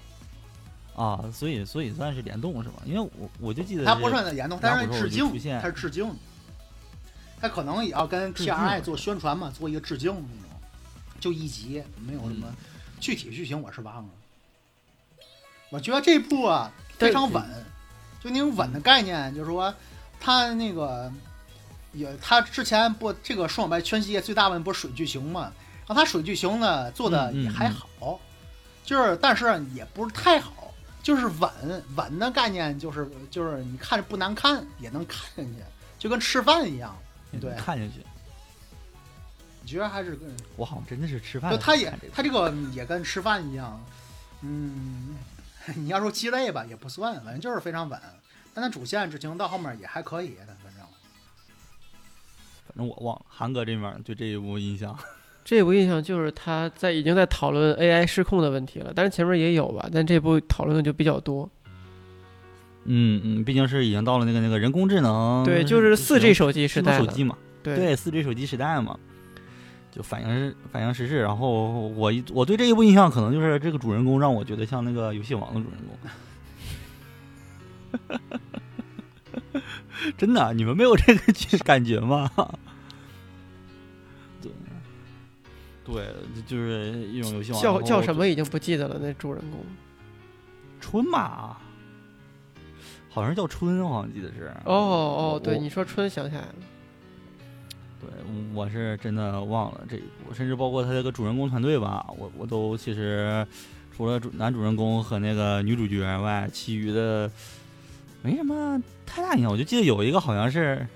啊，所以所以算是联动是吧？因为我我就记得他不是联动，但是致敬，他是致敬，他可能也要跟 TRI 做宣传嘛，做一个致敬那种，就一集没有什么嗯具体剧情我是忘了。我觉得这部啊非常稳，就那种稳的概念，就是说他那个也他之前不这个双白全系列最大问题不是水剧情嘛，然后他水剧情呢做的也还好，就是但是也不是太好，就是稳稳的概念，就是就是你看着不难看也能看进去，就跟吃饭一样。对看进去。你觉得还是跟我好像真的是吃饭就他也他这个也跟吃饭一样，嗯，<laughs> 你要说鸡肋吧也不算，反正就是非常稳。但他主线剧情到后面也还可以正我忘了。韩哥这边对这一部印象，<laughs> 这部印象就是他在已经在讨论 AI 失控的问题了，但是前面也有吧，但这部讨论的就比较多。嗯嗯，毕竟是已经到了那个那个人工智能，对，就是四 G 手机时代了。手机嘛，对对，四 G 手机时代嘛，就反映反映时事。然后我我对这一部印象，可能就是这个主人公让我觉得像那个游戏王的主人公。<laughs> 真的，你们没有这个 <laughs> 感觉吗？对，就是一种游戏王。叫叫什么已经不记得了，那主人公。春吧？好像是叫春，我好像记得是。哦哦，对，你说春想起来了，对，我是真的忘了这一部，甚至包括他这个主人公团队吧，我我都其实除了主男主人公和那个女主角外，其余的没什么太大印象。我就记得有一个好像是。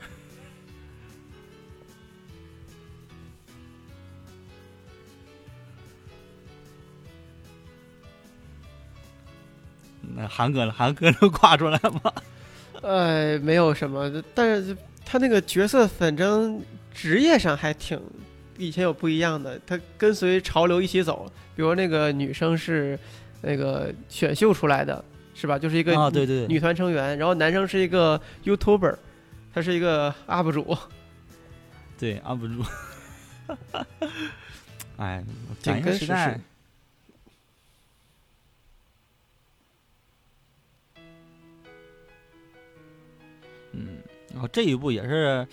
那韩哥呢？韩哥能挂出来吗？<laughs> 呃，没有什么，但是他那个角色反正职业上还挺以前有不一样的，他跟随潮流一起走。比如那个女生是那个选秀出来的，是吧？就是一个啊，对对对，女团成员。然后男生是一个 YouTuber，他是一个 UP 主，对 UP 主。<laughs> 哎，紧跟时代。然后这一部也是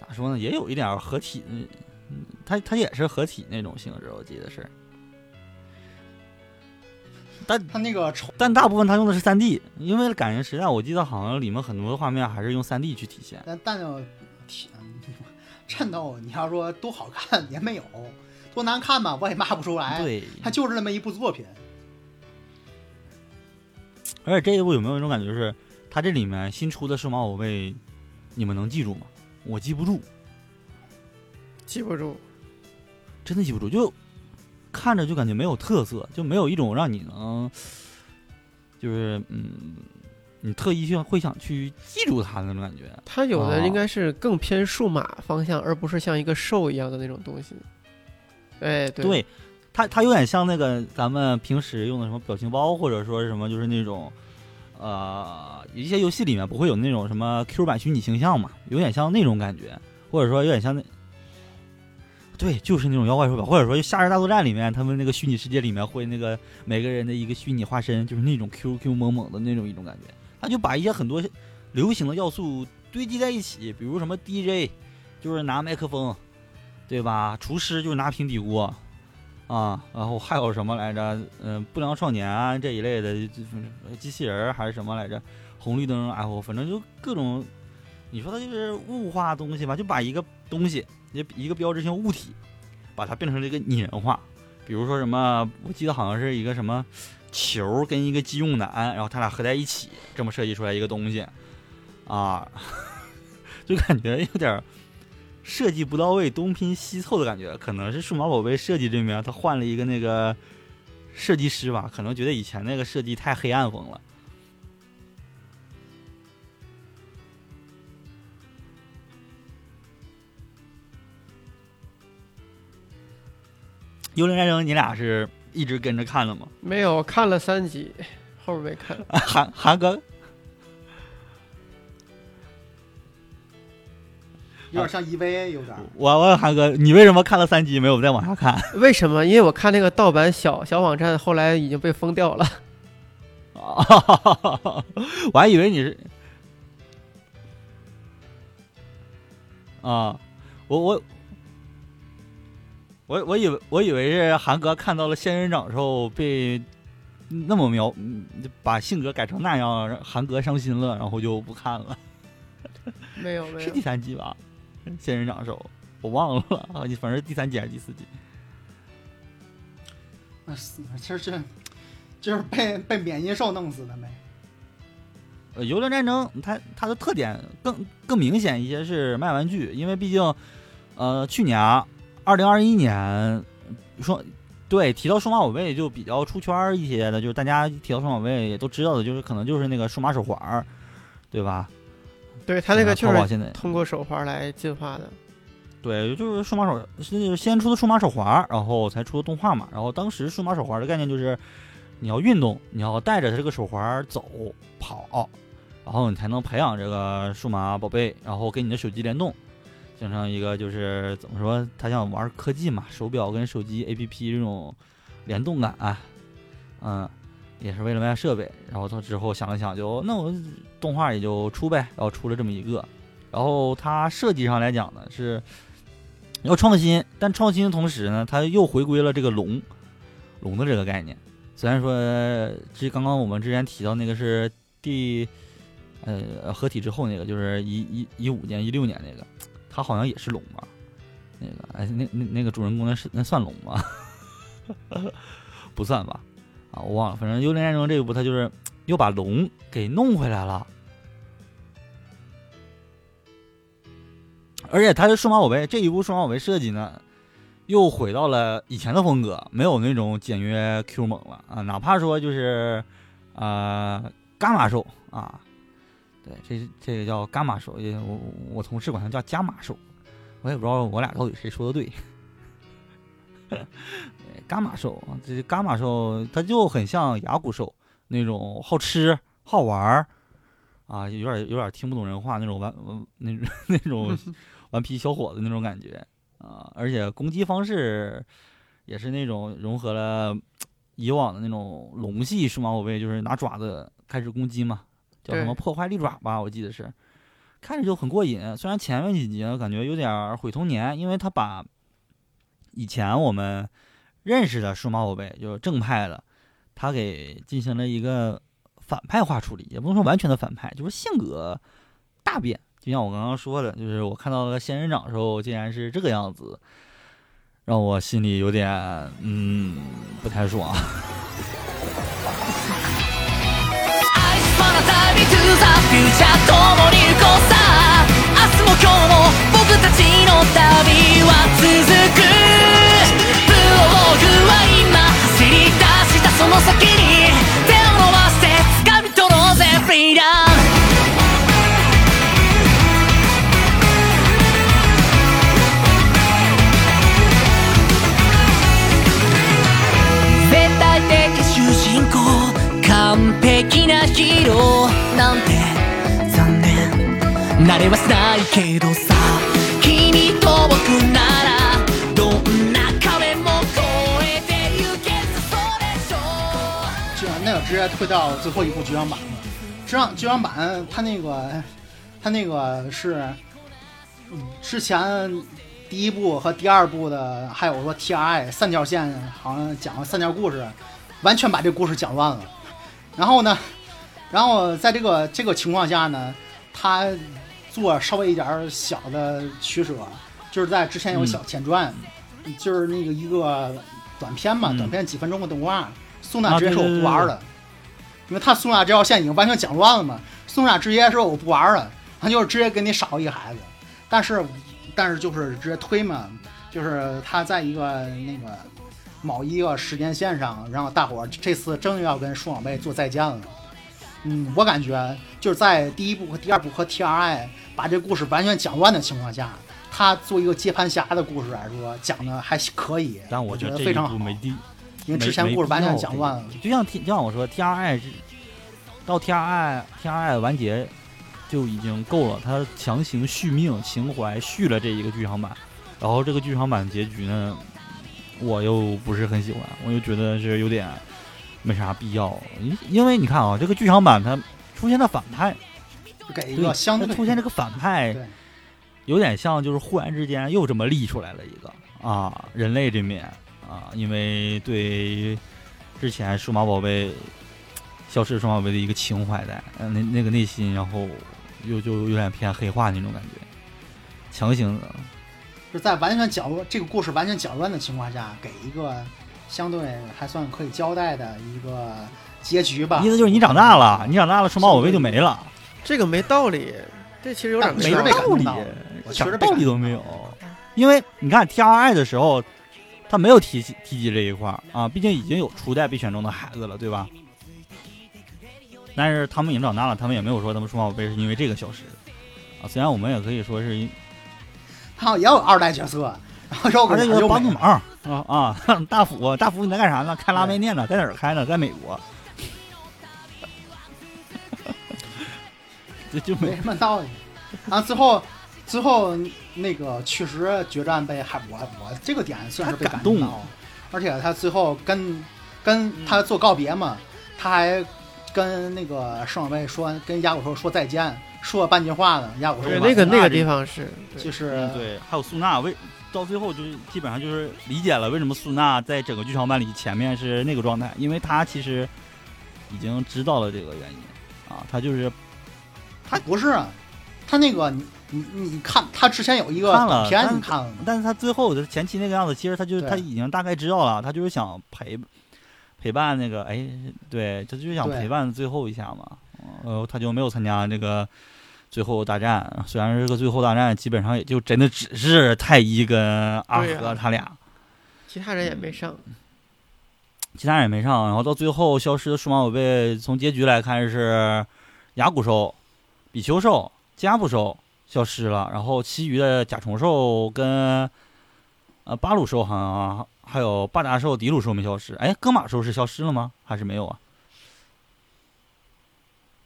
咋说呢？也有一点合体，嗯，他他也是合体那种性质，我记得是。但他那个，但大部分他用的是三 D，因为感人时代，我记得好像里面很多的画面还是用三 D 去体现。但但要体 <laughs> 战斗，你要说多好看也没有，多难看吧，我也骂不出来。对，他就是那么一部作品。而且这一部有没有一种感觉就是？它这里面新出的数码宝贝，你们能记住吗？我记不住，记不住，真的记不住。就看着就感觉没有特色，就没有一种让你能，就是嗯，你特意去会想去记住它的那种感觉。它有的应该是更偏数码方向，而不是像一个兽一样的那种东西。哎，对，它它有点像那个咱们平时用的什么表情包，或者说是什么，就是那种。呃，一些游戏里面不会有那种什么 Q 版虚拟形象嘛，有点像那种感觉，或者说有点像那，对，就是那种妖怪手表，或者说就《夏日大作战》里面他们那个虚拟世界里面会那个每个人的一个虚拟化身，就是那种 QQ 萌萌的那种一种感觉，他就把一些很多流行的要素堆积在一起，比如什么 DJ，就是拿麦克风，对吧？厨师就是拿平底锅。啊，然后还有什么来着？嗯，不良少年啊这一类的，机器人还是什么来着？红绿灯，哎，我反正就各种，你说它就是物化东西吧，就把一个东西，一一个标志性物体，把它变成了一个拟人化。比如说什么，我记得好像是一个什么球跟一个鸡用男，然后他俩合在一起，这么设计出来一个东西，啊，<laughs> 就感觉有点。设计不到位，东拼西凑的感觉，可能是数码宝贝设计这边他换了一个那个设计师吧，可能觉得以前那个设计太黑暗风了。幽灵战争，你俩是一直跟着看了吗？没有，看了三集，后边没看。韩韩哥。有点像 EVA，有点。我问韩哥，你为什么看了三集没有再往下看？为什么？因为我看那个盗版小小网站，后来已经被封掉了。啊！<laughs> 我还以为你是啊，我我我我以为我以为是韩哥看到了仙人掌兽被那么描，把性格改成那样，让韩哥伤心了，然后就不看了。没有没有，是第三季吧？<laughs> 仙人掌手，我忘了 <laughs> 啊！你反正第三集还是第四集？那死，就是就是被被免疫兽弄死的呗？呃，游轮战争，它它的特点更更明显一些是卖玩具，因为毕竟，呃，去年二零二一年说对提到数码宝贝就比较出圈一些的，就是大家提到数码宝贝也都知道的，就是可能就是那个数码手环，对吧？对他那个就是通过手环来进化的，对，就是数码手，是先出的数码手环，然后才出的动画嘛。然后当时数码手环的概念就是，你要运动，你要带着这个手环走跑，然后你才能培养这个数码宝贝，然后跟你的手机联动，形成一个就是怎么说，他想玩科技嘛，手表跟手机 APP 这种联动感，嗯。也是为了卖设备，然后他之后想了想，就那我动画也就出呗，然后出了这么一个，然后它设计上来讲呢是要创新，但创新的同时呢，它又回归了这个龙龙的这个概念。虽然说这刚刚我们之前提到那个是第呃合体之后那个，就是一一一五年一六年那个，它好像也是龙吧？那个哎，那那那个主人公那是那算龙吗？<laughs> 不算吧？啊，我忘了。反正《幽灵战争》这一部，他就是 <tsk> 又把龙给弄回来了，而且他的数码宝贝这一部数码宝贝设计呢，又回到了以前的风格，没有那种简约 Q 猛了啊，哪怕说就是呃伽马兽啊，对，这这个叫伽马兽，也我我同事管它叫伽马兽，我也不知道我俩到底谁说的对。伽马兽，这伽马兽它就很像牙骨兽那种好吃好玩儿啊，有点有点听不懂人话那种顽那种 <laughs> 那种 <laughs> 顽皮小伙子那种感觉啊，而且攻击方式也是那种融合了 <tsk> 以往的那种龙系数码宝贝，就是拿爪子开始攻击嘛，叫什么破坏利爪吧，我记得是，看着就很过瘾。虽然前面几集呢感觉有点毁童年，因为他把以前我们认识的数码宝贝就是正派的，他给进行了一个反派化处理，也不能说完全的反派，就是性格大变。就像我刚刚说的，就是我看到了仙人掌的时候，竟然是这个样子，让我心里有点嗯不太爽。<laughs> 就那个直接退到最后一部剧场版了，剧场剧场版。他那个他那个是之前第一部和第二部的，还有说 TRI 三条线，好像讲了三条故事，完全把这故事讲乱了，然后呢？然后在这个这个情况下呢，他做稍微一点儿小的取舍，就是在之前有小前传，就是那个一个短片嘛，嗯短片几分钟的动画，宋娜直接说我不玩了，因为他宋娜这条线已经完全讲乱了嘛。宋娜直接说我不玩了，他就是直接给你少一个孩子，但是但是就是直接推嘛，就是他在一个那个某一个时间线上，然后大伙儿这次真的要跟数码宝贝做再见了。嗯，我感觉就是在第一部和第二部和 T R I 把这故事完全讲乱的情况下，他做一个接盘侠的故事来说，讲的还可以，但我觉得非常好部，没地，因为之前故事完全讲乱了。就像 T，就像我说 T R I 是到 T R I T R I 完结就已经够了，他强行续命情怀续了这一个剧场版，然后这个剧场版结局呢，我又不是很喜欢，我又觉得是有点没啥必要，因因为你看啊，这个剧场版它出现的反派，就给一对个相对它出现这个反派，有点像就是忽然之间又这么立出来了一个啊，人类这面啊，因为对之前数码宝贝消失数码宝贝的一个情怀在，嗯、那那个内心，然后又就有点偏黑化那种感觉，强行的，就在完全搅乱这个故事完全搅乱的情况下，给一个相对还算可以交代的一个结局吧。意思就是你长大了，你长大了，数码宝贝就没了，这个没道理，这其实有点没道理。点道理都没有。因为你看 T R I 的时候，他没有提起提及这一块儿啊，毕竟已经有初代被选中的孩子了，对吧？但是他们已经长大了，他们也没有说他们数码宝贝是因为这个消失的啊。虽然我们也可以说是因他也有二代角色，<laughs> 绕个而且有脸就。帮个忙啊啊！大福，大福你在干啥呢？开拉面店呢，在哪儿开呢？在美国。<laughs> 这就没没什么道理。然后最后，最后那个确实决战被还我我这个点算是被感动动到，而且他最后跟跟他做告别嘛，他还跟那个盛小贝说，跟亚古说说再见，说了半句话呢。亚古说对，那个那个地方是，就是嗯，对，还有苏娜为到最后就是基本上就是理解了为什么苏娜在整个剧场版里前面是那个状态，因为她其实已经知道了这个原因啊，她就是他不是啊，他那个你你你看，他之前有一个看了但你看了吗？但是他最后的前期那个样子，其实他就是对他已经大概知道了，他就是想陪陪伴那个，哎，对，他就是想陪伴最后一下嘛，呃，他就没有参加那个最后大战。虽然这个最后大战基本上也就真的只是太一跟阿和他俩，其他人也没上。其他人也没上。然后到最后消失的数码宝贝，从结局来看是牙骨兽、比丘兽、加布兽消失了，然后其余的甲虫兽跟呃巴鲁兽好像还有巴达兽、迪鲁兽没消失。哎，戈马兽是消失了吗？还是没有啊？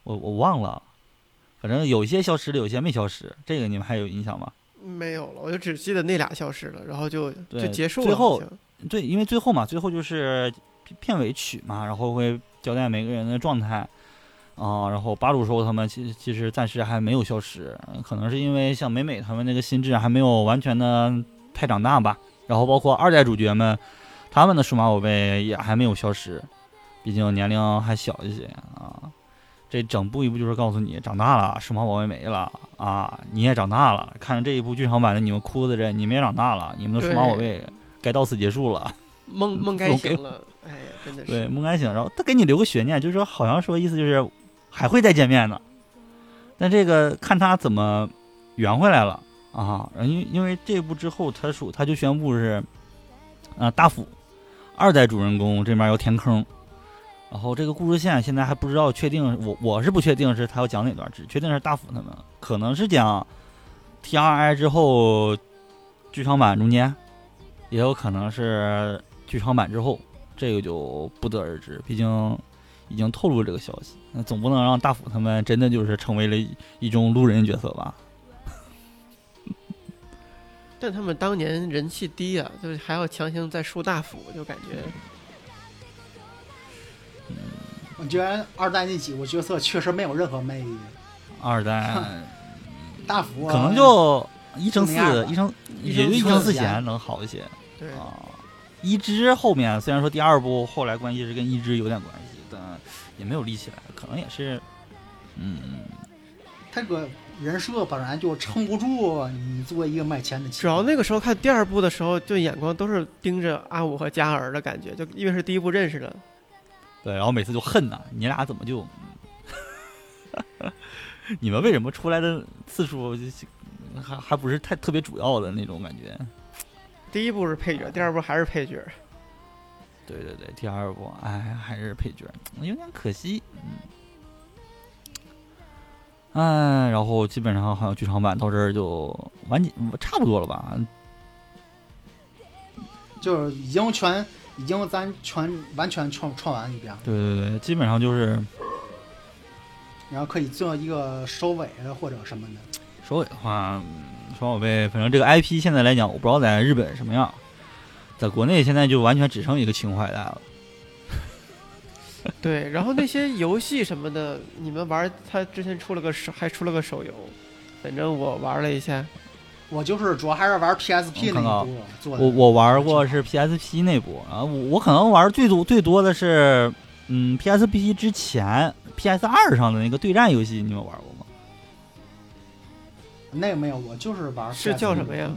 我我忘了，反正有一些消失了，有一些没消失。这个你们还有印象吗？没有了，我就只记得那俩消失了，然后就就结束了。最后对，因为最后嘛，最后就是片片尾曲嘛，然后会交代每个人的状态啊、然后巴鲁说他们其其实暂时还没有消失，可能是因为像美美他们那个心智还没有完全的太长大吧。然后包括二代主角们，他们的数码宝贝也还没有消失，毕竟年龄还小一些啊。这整部一部就是告诉你，长大了，数码宝贝没了啊，你也长大了。看着这一部剧场版的你们哭的人，你们也长大了，你们的数码宝贝该到此结束了。梦 <laughs> 梦该醒了，哎呀，真的是对，梦该醒，然后他给你留个悬念，就是说好像说意思就是还会再见面的。但这个看他怎么圆回来了啊，因为因为这部之后他说他就宣布是，啊、大辅二代主人公这边要填坑，然后这个故事线现在还不知道确定，我我是不确定是他要讲哪段，只确定是大辅他们可能是讲 T R I 之后剧场版中间，也有可能是剧场版之后。这个就不得而知，毕竟已经透露这个消息，那总不能让大辅他们真的就是成为了一种路人角色吧？<laughs> 但他们当年人气低啊，就是还要强行再树大辅，就感觉我觉得二代那几个角色确实没有任何魅力。二代 <laughs> 大福啊可能就一乘四，一乘也就一乘四贤贤能好一些对，啊。一之后面虽然说第二部后来关系是跟一之有点关系，但也没有立起来，可能也是，嗯，他这个人设本来就撑不住你作为一个卖钱的。主要那个时候看第二部的时候，就眼光都是盯着阿五和嘉儿的感觉，就因为是第一部认识的，对，然后每次就恨呐，你俩怎么就，<laughs> 你们为什么出来的次数还还不是太特别主要的那种感觉？第一部是配角，第二部还是配角。对对对，第二部哎还是配角，有点可惜，嗯，哎，然后基本上好像剧场版到这儿就完结，差不多了吧？就是已经全，已经咱全完全创创完一遍了，对对对，基本上就是然后可以做一个收尾或者什么的。收尾的话，嗯双宝贝，反正这个 IP 现在来讲，我不知道在日本什么样，在国内现在就完全只剩一个情怀带了。对，然后那些游戏什么的，你们玩儿，他之前出了个手，还出了个手游，反正我玩了一下，我就是主要还是玩 PSP 那一部做的。我我玩过是 PSP 那部，啊我我可能玩最多最多的是，嗯，PSP 之前 PS 二上的那个对战游戏，你们玩过吗？那个没有，我就是玩。是叫什么呀？？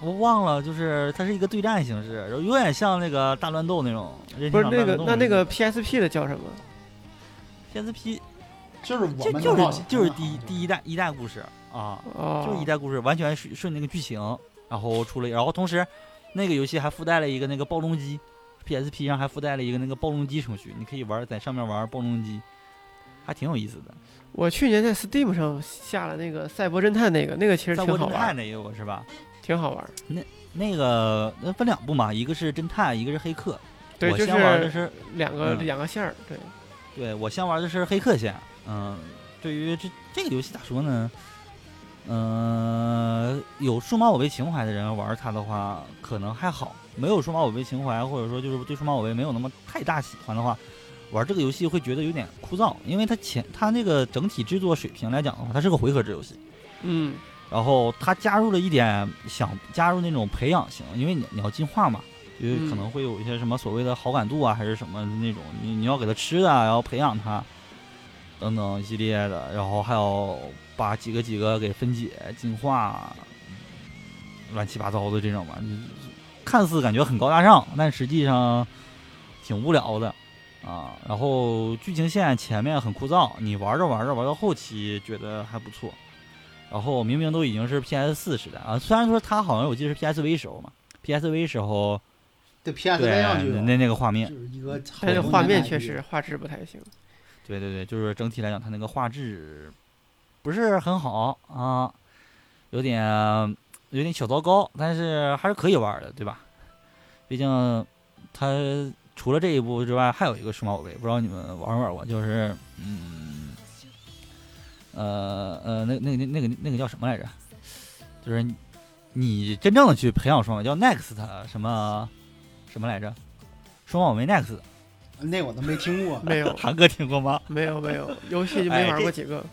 我忘了，就是它是一个对战形式，然后有点像那个大乱斗那种。不是那个那那个 PSP 的叫什么？PSP 就是我就就们的冒险是就是第第一代一代故事啊，哦，就是一代故事，完全顺顺那个剧情，然后出了，然后同时那个游戏还附带了一个那个暴龙机，PSP 上还附带了一个那个暴龙机程序，你可以玩在上面玩暴龙机，还挺有意思的。我去年在 Steam 上下了那个赛博侦探那个，那个其实赛挺好玩儿，博侦探那也有是吧？挺好玩那。那个那分两部嘛，一个是侦探，一个是黑客。对，就我先玩的是是，两个嗯两个线儿，对，对我先玩的是黑客线。嗯，对于这这个游戏咋说呢？嗯、有数码宝贝情怀的人玩它的话，可能还好；没有数码宝贝情怀，或者说就是对数码宝贝没有那么太大喜欢的话，玩这个游戏会觉得有点枯燥，因为它前它那个整体制作水平来讲的话，它是个回合制游戏。嗯，然后它加入了一点想加入那种培养型，因为你你要进化嘛，因为可嗯能会有一些什么所谓的好感度啊，还是什么那种，你你要给它吃的啊，然后培养它。等等一系列的，然后还要把几个几个给分解、进化，乱七八糟的这种吧，你看似感觉很高大上，但实际上挺无聊的啊。然后剧情线前面很枯燥，你玩着玩着玩到后期觉得还不错。然后明明都已经是 PS 四时代啊，虽然说它好像我记得是 PSV 时候嘛，PSV 时候对 PSV 那那个画面就，是一个但是画面确实画质不太行。对对对，就是整体来讲，它那个画质不是很好啊，有点有点小糟糕，但是还是可以玩的，对吧？毕竟它除了这一部之外，还有一个数码宝贝，不知道你们玩没玩过？就是嗯，呃呃，那那个那个那个叫什么来着？就是你真正的去培养双宝，叫 Next 什么什么来着？双宝贝 Next，那我都没听过。没有，<laughs> 韩哥听过吗？没有，没有，游戏就没玩过几个。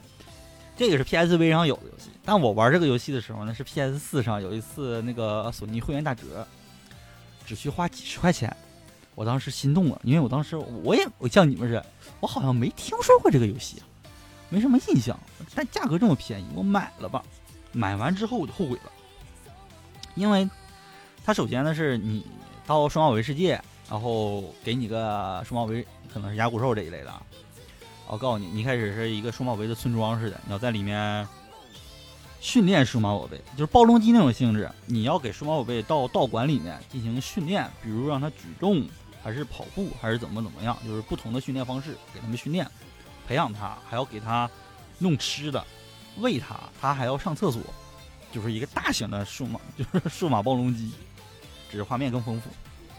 这个是 PSV 上有的游戏，但我玩这个游戏的时候呢，是 PS 四上有一次那个索尼会员打折，只需花几十块钱，我当时心动了，因为我当时我也我像你们似的，我好像没听说过这个游戏，没什么印象，但价格这么便宜，我买了吧。买完之后我就后悔了，因为它首先呢是你到数码宝贝世界，然后给你个数码宝贝，可能是牙骨兽这一类的。我告诉你，你一开始是一个数码宝贝的村庄似的，你要在里面训练数码宝贝，就是暴龙机那种性质。你要给数码宝贝到道馆里面进行训练，比如让它举重，还是跑步，还是怎么怎么样，就是不同的训练方式给他们训练，培养它，还要给它弄吃的，喂它，它还要上厕所，就是一个大型的数码，<laughs> 就是数码暴龙机，只是画面更丰富。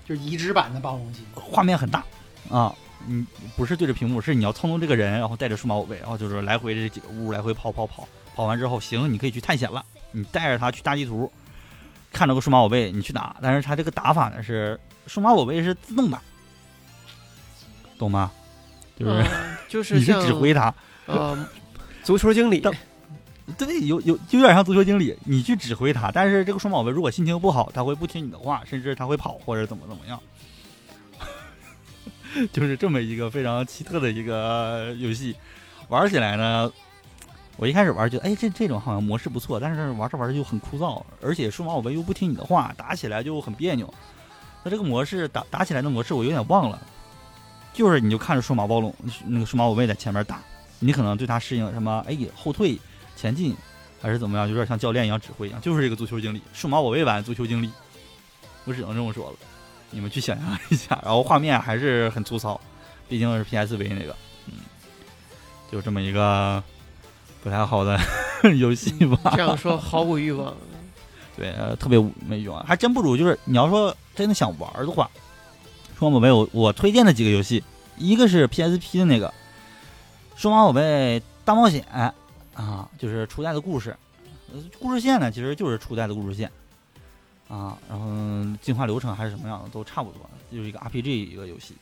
就是移植版的暴龙机，画面很大啊，你不是对着屏幕，是你要操纵这个人，然后带着数码宝贝，然后就是来回这几个屋来回跑跑跑，跑完之后行，你可以去探险了，你带着他去大地图，看到个数码宝贝你去打，但是他这个打法呢是数码宝贝是自动的，懂吗？就是、嗯 <laughs> 就是你去指挥他，呃，足球经理。对，有有就有点像足球经理，你去指挥他，但是这个数码宝贝如果心情不好，他会不听你的话，甚至他会跑或者怎么怎么样，<laughs> 就是这么一个非常奇特的一个游戏。玩起来呢，我一开始玩觉得，哎，这这种好像模式不错，但是玩着玩着就很枯燥，而且数码宝贝又不听你的话，打起来就很别扭。那这个模式打打起来的模式我有点忘了，就是你就看着数码暴龙那个数码宝贝在前面打，你可能对它适应什么，哎，后退。前进还是怎么样，有点像教练一样指挥一样，就是这个足球经理，数码宝贝版足球经理，我只能这么说了，你们去想象一下。<laughs> 然后画面还是很粗糙，毕竟是 PSV 那个，嗯，就这么一个不太好的 <laughs> 游戏吧。这样说毫无欲望。<laughs> 对，呃，特别没用啊，还真不如就是你要说真的想玩的话，数码宝贝我我推荐的几个游戏，一个是 PSP 的那个数码宝贝大冒险。啊，就是初代的故事，呃，故事线呢其实就是初代的故事线，啊，然后进化流程还是什么样的都差不多，就是一个 RPG 一个游戏，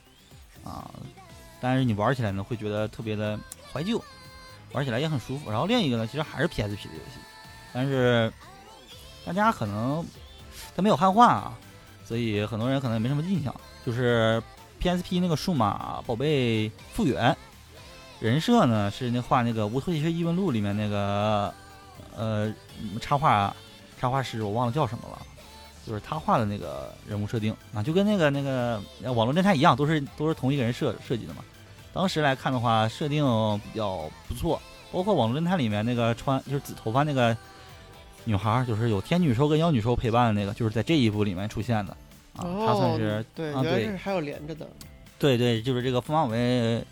啊，但是你玩起来呢会觉得特别的怀旧，玩起来也很舒服。然后另一个呢其实还是 PSP 的游戏，但是大家可能它没有汉化啊，所以很多人可能也没什么印象，就是 PSP 那个数码宝贝复原。人设呢是那画那个《无头骑士异闻录》里面那个呃插画插画师，我忘了叫什么了，就是他画的那个人物设定啊，就跟那个那个网络侦探一样，都是都是同一个人设设计的嘛。当时来看的话，设定比较不错，包括网络侦探里面那个穿就是紫头发那个女孩，就是有天女兽跟妖女兽陪伴的那个，就是在这一部里面出现的啊，她算是哦、对，啊对原来是还有连着的。对对，就是这个数码宝贝，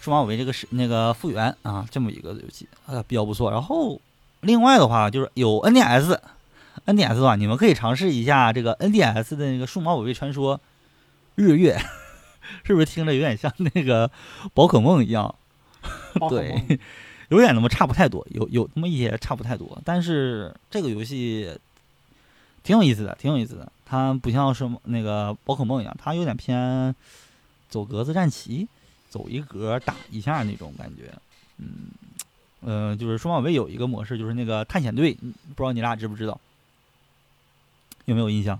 数码宝贝这个是那个复原啊，这么一个游戏啊，比较不错。然后另外的话就是有的话，你们可以尝试一下这个 NDS 的那个数码宝贝传说日月，是不是听着有点像那个宝可梦一样？<laughs> 对，有点那么差不太多，有有那么一些差不太多，但是这个游戏挺有意思的，挺有意思的。它不像什么那个宝可梦一样，它有点偏走格子战棋，走一格打一下那种感觉。嗯，呃，就是数码宝贝有一个模式，就是那个探险队，嗯不知道你俩知不知道？有没有印象？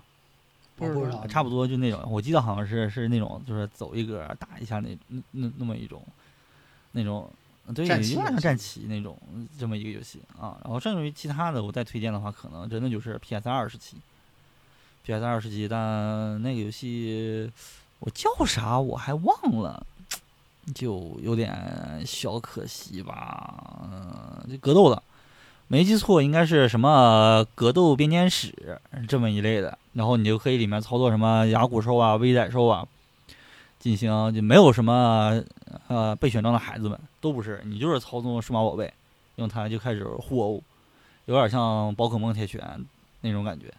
我不知道，差不多就那种，我记得好像是是那种，就是走一格打一下那那那那么一种那种对，有点像战棋那种这么一个游戏啊。然后至于其他的，我再推荐的话，可能真的就是 PS 二时期，PS 二时期，但那个游戏我叫啥我还忘了，就有点小可惜吧。嗯、就格斗的，没记错，应该是什么格斗编年史这么一类的。然后你就可以里面操作什么牙骨兽啊、威仔兽啊，进行就没有什么呃被选中的孩子们都不是，你就是操纵数码宝贝，用它就开始互殴，有点像宝可梦铁拳那种感觉。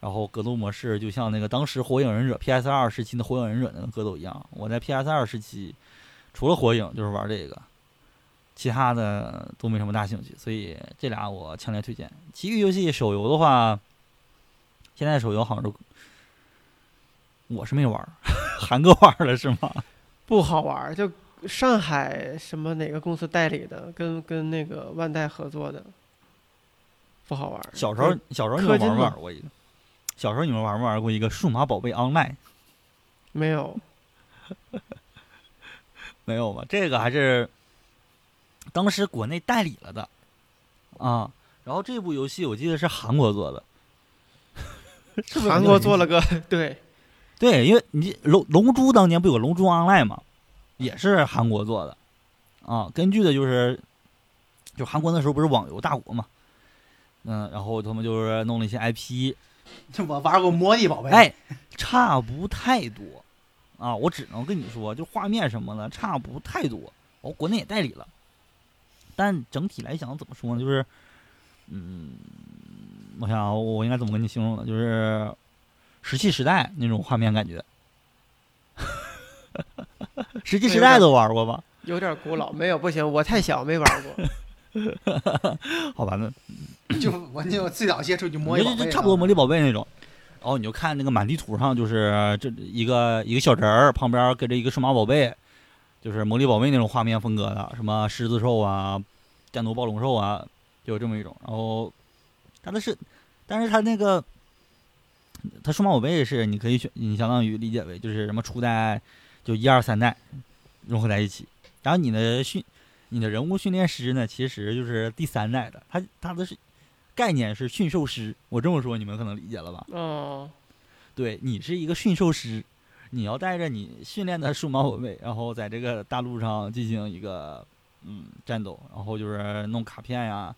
然后格斗模式就像那个当时火影忍者 PS 二时期的火影忍者那个格斗一样，我在 PS 二时期除了火影就是玩这个，其他的都没什么大兴趣，所以这俩我强烈推荐。其余游戏手游的话，现在手游好像是我是没玩儿，<laughs> 韩哥玩儿了是吗？不好玩儿，就上海什么哪个公司代理的，跟跟那个万代合作的，不好玩儿。小时候小时候你们玩没氪金嘛玩过一个？小时候你们玩没玩过一个数码宝贝 Online？没有，<laughs> 没有吧？这个还是当时国内代理了的啊。然后这部游戏我记得是韩国做的，<laughs> 是不是韩国做了个对，对，因为你龙龙珠当年不有个龙珠 Online 吗，也是韩国做的啊。根据的就是，就韩国那时候不是网游大国嘛，嗯，然后他们就是弄了一些 IP，我玩过魔力宝贝，哎，差不太多啊。我只能跟你说，就画面什么的差不太多。哦，国内也代理了，但整体来讲怎么说呢？就是，嗯，我想啊我应该怎么跟你形容呢？就是石器时代那种画面感觉。<laughs> 石器时代都玩过吧？有点古老。没有，不行，我太小没玩过。<laughs> 好吧，那就我就最早接触就魔力宝贝了，就就差不多魔力宝贝那种。然后你就看那个满地图上就是这一个一个小人儿旁边跟着一个数码宝贝，就是魔力宝贝那种画面风格的，什么狮子兽啊、战斗暴龙兽啊，就有这么一种。然后它的是，但是它那个它数码宝贝是你可以选，你相当于理解为就是什么初代就一二三代融合在一起，然后你的训你的人物训练师呢，其实就是第三代的，它它的是概念是驯兽师。我这么说你们可能理解了吧？哦，对你是一个驯兽师，你要带着你训练的数码宝贝，然后在这个大陆上进行一个嗯战斗，然后就是弄卡片呀，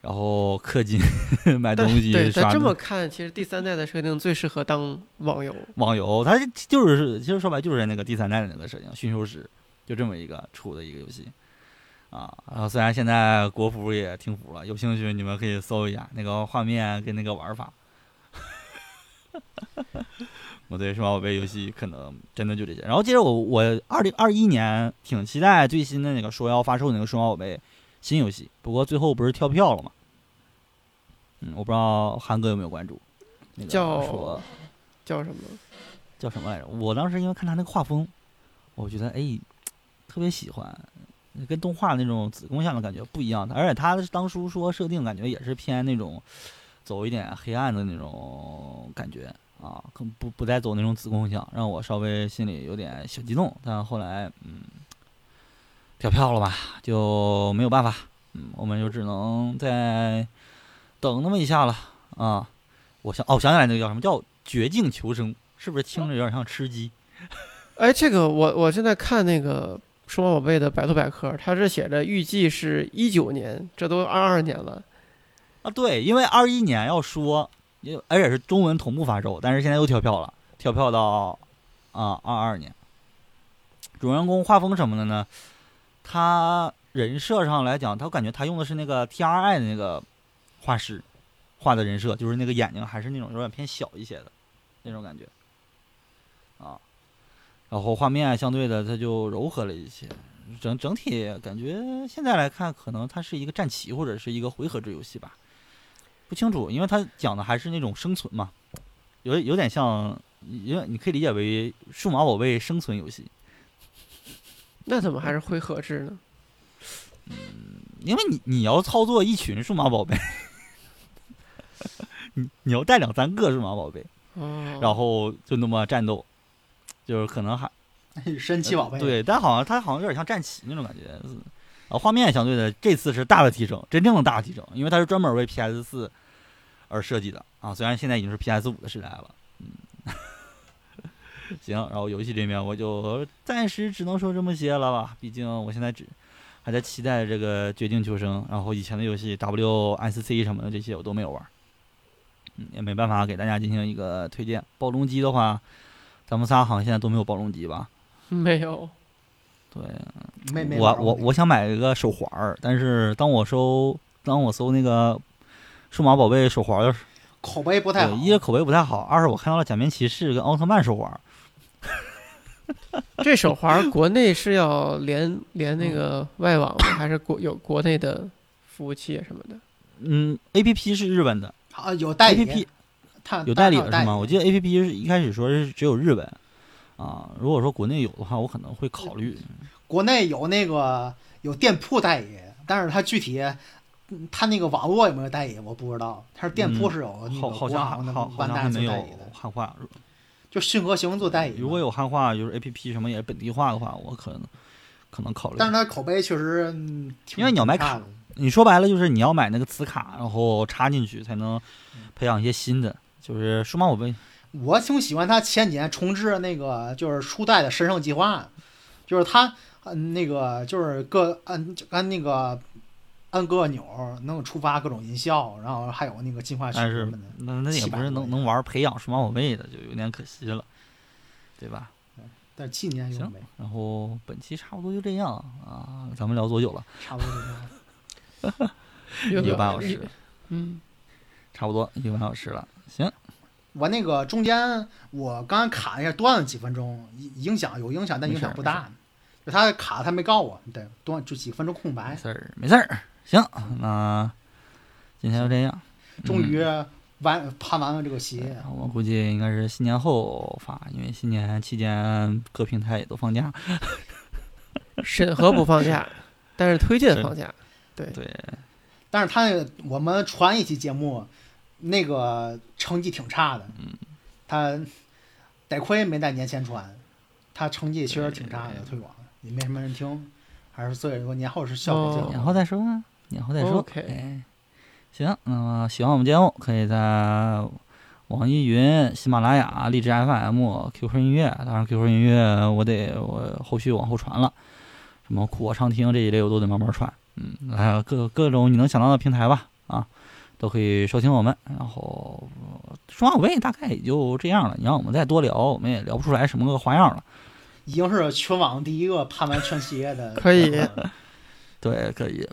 然后氪金 <laughs> 买东西对，咱这么看，其实第三代的设定最适合当网游。网游，它就是其实说白就是那个第三代的那个设定，驯兽师就这么一个出的一个游戏。啊，然后虽然现在国服也停服了，有兴趣你们可以搜一下那个画面跟那个玩法。<laughs> 我对数码宝贝游戏可能真的就这些。然后接着我我二零二一年挺期待最新的那个说要发售那个数码宝贝新游戏，不过最后不是跳票了吗？嗯，我不知道韩哥有没有关注。那个叫说叫什么？叫什么来着？我当时因为看他那个画风，我觉得哎，特别喜欢，跟动画那种子宫像的感觉不一样的。而且他当初说设定感觉也是偏那种走一点黑暗的那种感觉啊，可不不再走那种子宫像，让我稍微心里有点小激动。但后来嗯，跳票了吧，就没有办法，嗯，我们就只能再等那么一下了啊。我想哦，我想起来那个叫什么叫绝境求生。是不是听着有点像吃鸡？<laughs> 哎，这个我我现在看那个数码宝贝的百度百科，它是写着预计是一九年，这都二二年了。啊，对，因为二一年要说，也而且是中文同步发售，但是现在又跳票了，跳票到啊二二年。主人公画风什么的呢？他人设上来讲，他感觉他用的是那个 T R I 的那个画师画的人设，就是那个眼睛还是那种有点偏小一些的那种感觉。啊，然后画面相对的它就柔和了一些，整整体感觉现在来看，可能它是一个战棋或者是一个回合制游戏吧，不清楚，因为它讲的还是那种生存嘛，有有点像，因为你可以理解为数码宝贝生存游戏，那怎么还是回合制呢？嗯因为你你要操作一群数码宝贝，<laughs> 你你要带两三个数码宝贝，哦，然后就那么战斗，就是可能还 <laughs> 神奇宝贝，，对，但好像它好像有点像战旗那种感觉。啊，画面相对的这次是大的提升，真正的大的提升，因为它是专门为 PS 四而设计的啊。虽然现在已经是 PS 五的时代了，嗯，<laughs> 行。然后游戏这边我就暂时只能说这么些了吧，毕竟我现在只还在期待这个绝境求生，然后以前的游戏 WSC 什么的这些我都没有玩，嗯，也没办法给大家进行一个推荐。暴龙机的话，咱们仨好像现在都没有暴龙机吧？没有，对，没没我我我想买一个手环儿，但是当我搜当我搜那个数码宝贝手环儿的时口碑不太，好，一是口碑不太好，二是我看到了假面骑士跟奥特曼手环 <laughs> <laughs> 这手环国内是要连连那个外网吗，还是国有国内的服务器什么的？嗯，A P P 是日本的啊有代理，A 理 P P 有代理它了是吗？我记得 A P P 是一开始说是只有日本啊，如果说国内有的话，我可能会考虑。国内有那个有店铺代理，但是它具体嗯它那个网络有没有代理我不知道，它是店铺嗯是有那个好好像国行的还好好像还没有代理的，汉化。就迅和行做代理。如果有汉化，就是 A P P 什么也是本地化的话，我可能可能考虑。但是它口碑确实，因为你要买卡你说白了就是你要买那个磁卡，然后插进去才能培养一些新的，就是数码宝贝。我挺喜欢他前几年重置那个就是初代的神圣计划，就是他嗯那个就是各按就按那个按各个钮能触发各种音效，然后还有那个进化曲什么的。那那也不是能能玩培养数码宝贝的，就有点可惜了，对吧？但是今年有行没？然后本期差不多就这样啊，咱们聊多久了？差不多就这样。<laughs> 一个半小时，嗯，差不多一个半小时了。行，我那个中间我刚刚卡一下断了几分钟，影影响有影响，但影响不大。就他卡他没告我，对，断就几分钟空没白，事儿，没事儿。行，那今天就这样。终于嗯完盘完了这个鞋。我估计应该是新年后发，因为新年期间各平台也都放假。<laughs> 审核不放假，<laughs> 但是推荐放假。对，对，但是他那个我们传一期节目，那个成绩挺差的，嗯，他得亏没在年前传，他成绩确实挺差的，推广也没什么人听，还是所以说年后是效果最哦好。年后再说啊，年后再说。OK 哎，行，那么喜欢我们节目，可以在网易云、喜马拉雅、荔枝 FM、QQ 音乐，当然 QQ 音乐我得我后续往后传了，什么酷我畅听这一类我都得慢慢传。嗯，还有各各种你能想到的平台吧，啊，都可以收听我们。然后呃数码宝贝大概也就这样了，你让我们再多聊，我们也聊不出来什么个花样了。已经是全网第一个判完全系列的，<laughs> 可以。对，可以。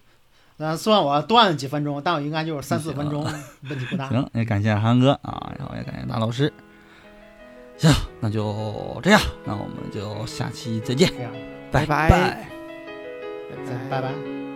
那虽然我断了几分钟，但我应该就是三四分钟，<laughs> 问题不大。行，也感谢韩哥啊，然后也感谢大老师。行，那就这样，那我们就下期再见，拜拜拜拜。